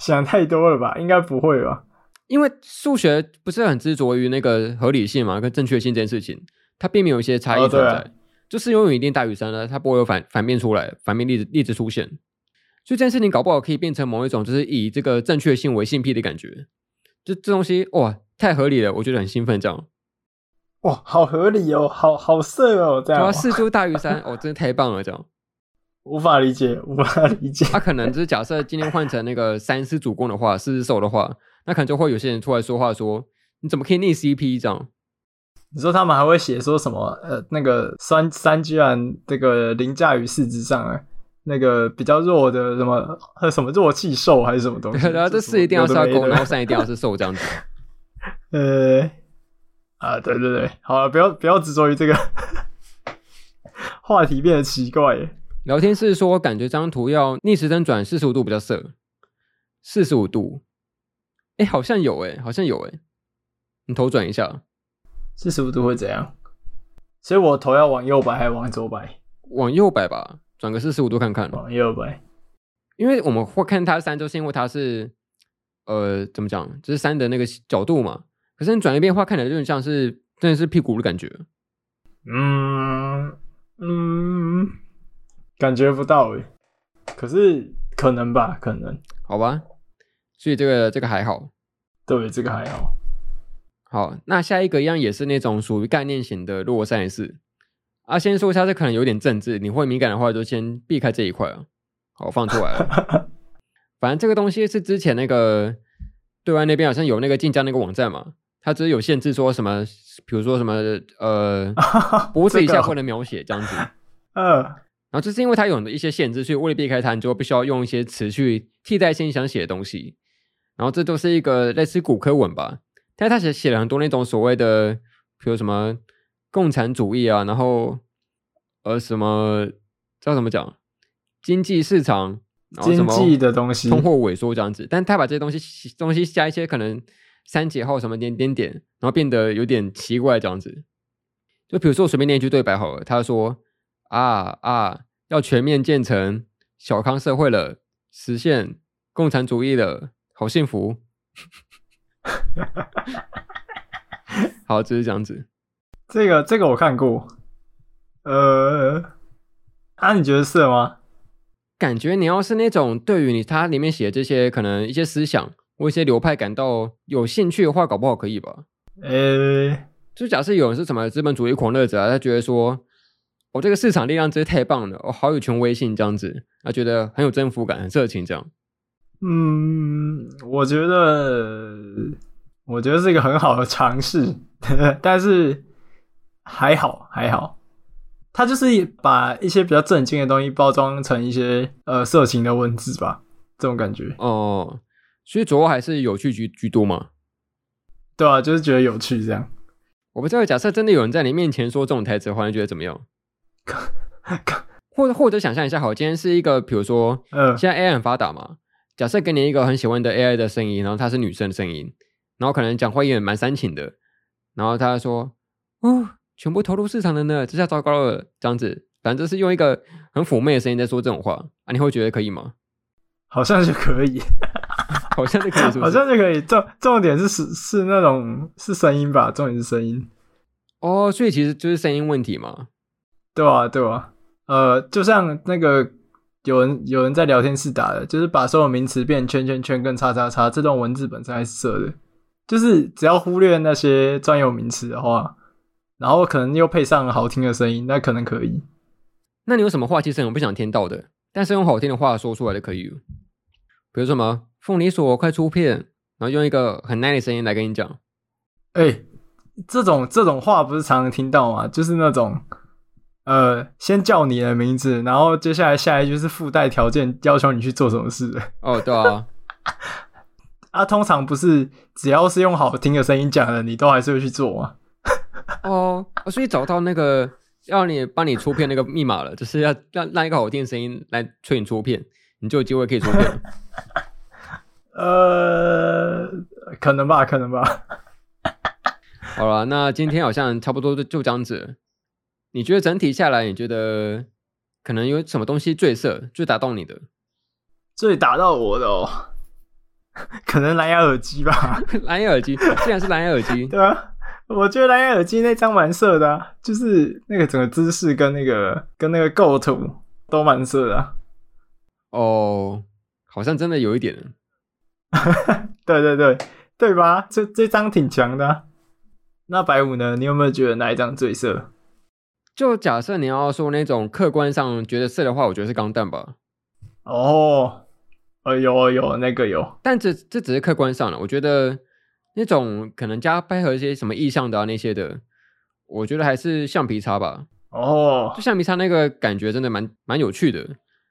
想太多了吧？应该不会吧？因为数学不是很执着于那个合理性嘛，跟正确性这件事情。它并没有一些差异存在，哦啊、就是拥有一定大于三呢，它不会有反反面出来，反面例子例子出现。所以这件事情搞不好可以变成某一种，就是以这个正确性为性癖的感觉。就这东西哇，太合理了，我觉得很兴奋，这样。哇，好合理哦，好好色哦，这样。哇，四株大于三，哦，真的太棒了，这样。无法理解，无法理解。他、啊、可能就是假设今天换成那个三是主攻的话，四是受的话，那可能就会有些人出来说话说，你怎么可以逆 CP 这样？你说他们还会写说什么？呃，那个三三居然这个凌驾于四之上啊？那个比较弱的什么和什么弱气兽还是什么东西？然后这四一定要是攻，然后三一定要是兽这样子。呃，啊，对对对，好了，不要不要执着于这个 话题变得奇怪耶。聊天室说，感觉这张图要逆时针转四十五度比较色，四十五度，哎，好像有哎，好像有哎，你头转一下，四十五度会怎样？所以我头要往右摆还是往左摆？往右摆吧，转个四十五度看看。往右摆，因为我们会看它三，周是因为它是，呃，怎么讲，就是三的那个角度嘛。可是你转一边的话，看起来就很像是真的是屁股的感觉。嗯嗯。感觉不到诶，可是可能吧，可能，好吧，所以这个这个还好，对，这个还好。好，那下一个一样也是那种属于概念型的洛杉矶。啊，先说一下，这可能有点政治，你会敏感的话，就先避开这一块啊。好，放出来了。反正这个东西是之前那个对外那边好像有那个晋江那个网站嘛，它只是有限制说什么，比如说什么呃，脖子以下不能描写这样子，嗯。然后这是因为它有一些限制，所以为了避开它，你就必须要用一些词去替代性想写的东西。然后这都是一个类似古科文吧，但是他写写了很多那种所谓的，比如什么共产主义啊，然后呃什么叫怎么讲经济市场，然后什么经济的东西，通货萎缩这样子。但他把这些东西东西加一些可能三节号什么点点点，然后变得有点奇怪这样子。就比如说我随便念一句对白好了，他说。啊啊！要全面建成小康社会了，实现共产主义了，好幸福。好，就是这样子。这个这个我看过。呃，啊，你觉得是吗？感觉你要是那种对于你它里面写的这些可能一些思想或一些流派感到有兴趣的话，搞不好可以吧？呃，就假设有人是什么资本主义狂热者啊，他觉得说。我、哦、这个市场力量真是太棒了，我、哦、好有权威性这样子，啊觉得很有征服感，很热情这样。嗯，我觉得，我觉得是一个很好的尝试，但是还好还好，他就是把一些比较正经的东西包装成一些呃色情的文字吧，这种感觉。哦，所以主要还是有趣居居多嘛？对啊，就是觉得有趣这样。我不知道，假设真的有人在你面前说这种台词的话，你觉得怎么样？或者或者想象一下，好，今天是一个，比如说，嗯，现在 AI 很发达嘛，假设给你一个很喜欢的 AI 的声音，然后它是女生的声音，然后可能讲话也蛮煽情的，然后他说，哦，全部投入市场的呢，这下糟糕了，这样子，反正就是用一个很妩媚的声音在说这种话啊，你会觉得可以吗？好像是可以，好像是可以是是，好像就可以，重重点是是是那种是声音吧，重点是声音，哦，所以其实就是声音问题嘛。对啊，对啊，呃，就像那个有人有人在聊天室打的，就是把所有名词变圈圈圈跟叉叉叉，这段文字本身还是色的，就是只要忽略那些专有名词的话，然后可能又配上好听的声音，那可能可以。那你有什么话其实很不想听到的，但是用好听的话说出来的可以？比如什么凤梨所快出片，然后用一个很 nice 的声音来跟你讲。哎，这种这种话不是常常听到吗？就是那种。呃，先叫你的名字，然后接下来下一句是附带条件，要求你去做什么事。哦，对啊，啊，通常不是只要是用好听的声音讲的，你都还是会去做吗？哦，所以找到那个要你帮你出片那个密码了，就是要让让一个好听的声音来催你出片，你就有机会可以出片。呃，可能吧，可能吧。好了，那今天好像差不多就就这样子。你觉得整体下来，你觉得可能有什么东西最色、最打动你的？最打到我的哦，可能蓝牙耳机吧。蓝牙耳机，竟然是蓝牙耳机，对啊，我觉得蓝牙耳机那张蛮色的啊，就是那个整个姿势跟那个跟那个构图都蛮色的啊。哦，好像真的有一点。对对对，对吧？这这张挺强的啊。那白五呢？你有没有觉得哪一张最色？就假设你要说那种客观上觉得色的话，我觉得是钢弹吧。哦，呃，有有那个有，但这这只是客观上了，我觉得那种可能加配合一些什么意象的啊那些的，我觉得还是橡皮擦吧。哦，就橡皮擦那个感觉真的蛮蛮有趣的。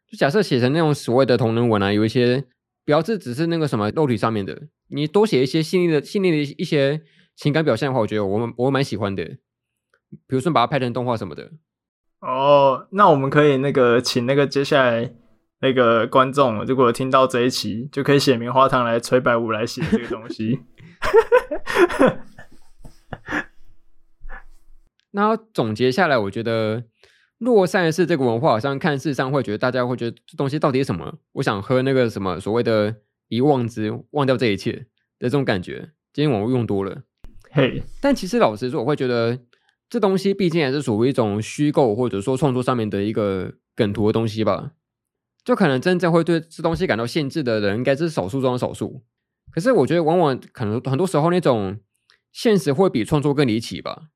就假设写成那种所谓的同人文啊，有一些标志只是那个什么肉体上面的，你多写一些细腻的细腻的一些情感表现的话，我觉得我我蛮喜欢的。比如说把它拍成动画什么的。哦，那我们可以那个请那个接下来那个观众，如果听到这一期，就可以写棉花糖来催百五来写这个东西。那总结下来，我觉得。洛赛市这个文化，好像看似上会觉得大家会觉得这东西到底是什么？我想喝那个什么所谓的遗忘之，忘掉这一切的这种感觉。今天网络用多了，嘿。但其实老实说，我会觉得这东西毕竟还是属于一种虚构或者说创作上面的一个梗图的东西吧。就可能真正会对这东西感到限制的人，应该是少数中的少数。可是我觉得，往往可能很多时候那种现实会比创作更离奇吧。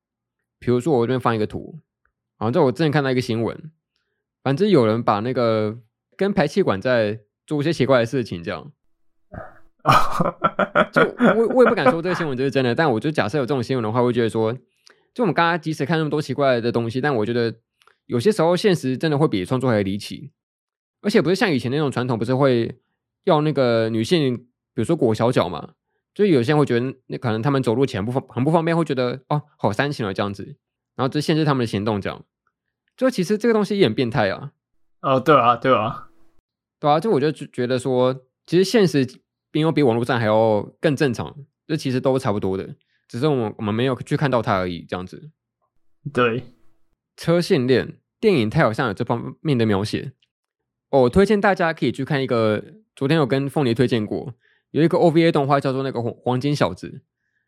比如说，我这边放一个图。好像在我之前看到一个新闻，反正有人把那个跟排气管在做一些奇怪的事情，这样。就我我也不敢说这个新闻就是真的，但我就假设有这种新闻的话，会觉得说，就我们刚刚即使看那么多奇怪的东西，但我觉得有些时候现实真的会比创作还离奇，而且不是像以前那种传统，不是会要那个女性，比如说裹小脚嘛，就有些人会觉得那可能他们走路前不方很不方便，会觉得哦好煽情了这样子，然后就限制他们的行动这样。就其实这个东西也很变态啊！哦，对啊，对啊，对啊，就我就觉得说，其实现实并没有比网络上还要更正常，这其实都差不多的，只是我们我们没有去看到它而已，这样子。对，车线恋电影，它好像有这方面的描写。哦，我推荐大家可以去看一个，昨天有跟凤梨推荐过，有一个 OVA 动画叫做那个黄黄金小子，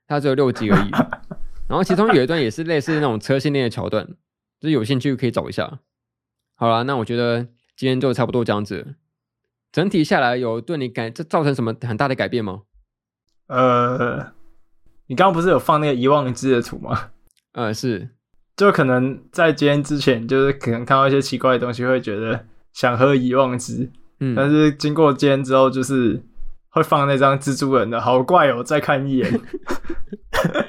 它只有六集而已，然后其中有一段也是类似那种车线恋的桥段。就是有兴趣可以找一下。好啦，那我觉得今天就差不多这样子。整体下来有对你改这造成什么很大的改变吗？呃，你刚刚不是有放那个遗忘之的图吗？呃，是。就可能在今天之前，就是可能看到一些奇怪的东西，会觉得想喝遗忘之。嗯。但是经过今天之后，就是会放那张蜘蛛人的，好怪哦！再看一眼。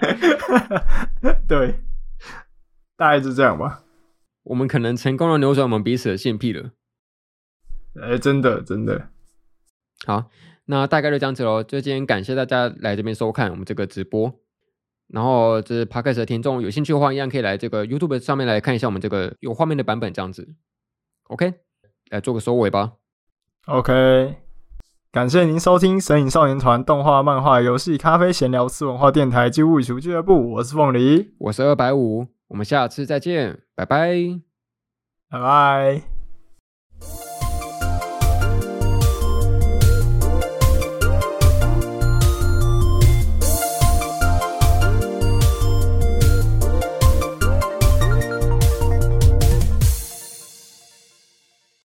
对。大概就这样吧。我们可能成功的扭转我们彼此的性癖了。哎、欸，真的，真的。好，那大概就这样子喽。就今天感谢大家来这边收看我们这个直播。然后，这是 Podcast 的听众有兴趣的话，一样可以来这个 YouTube 上面来看一下我们这个有画面的版本，这样子。OK，来做个收尾吧。OK，感谢您收听神影少年团动画、漫画、游戏、咖啡、闲聊、次文化电台及物语俱乐部。我是凤梨，我是二百五。我们下次再见，拜拜，拜拜。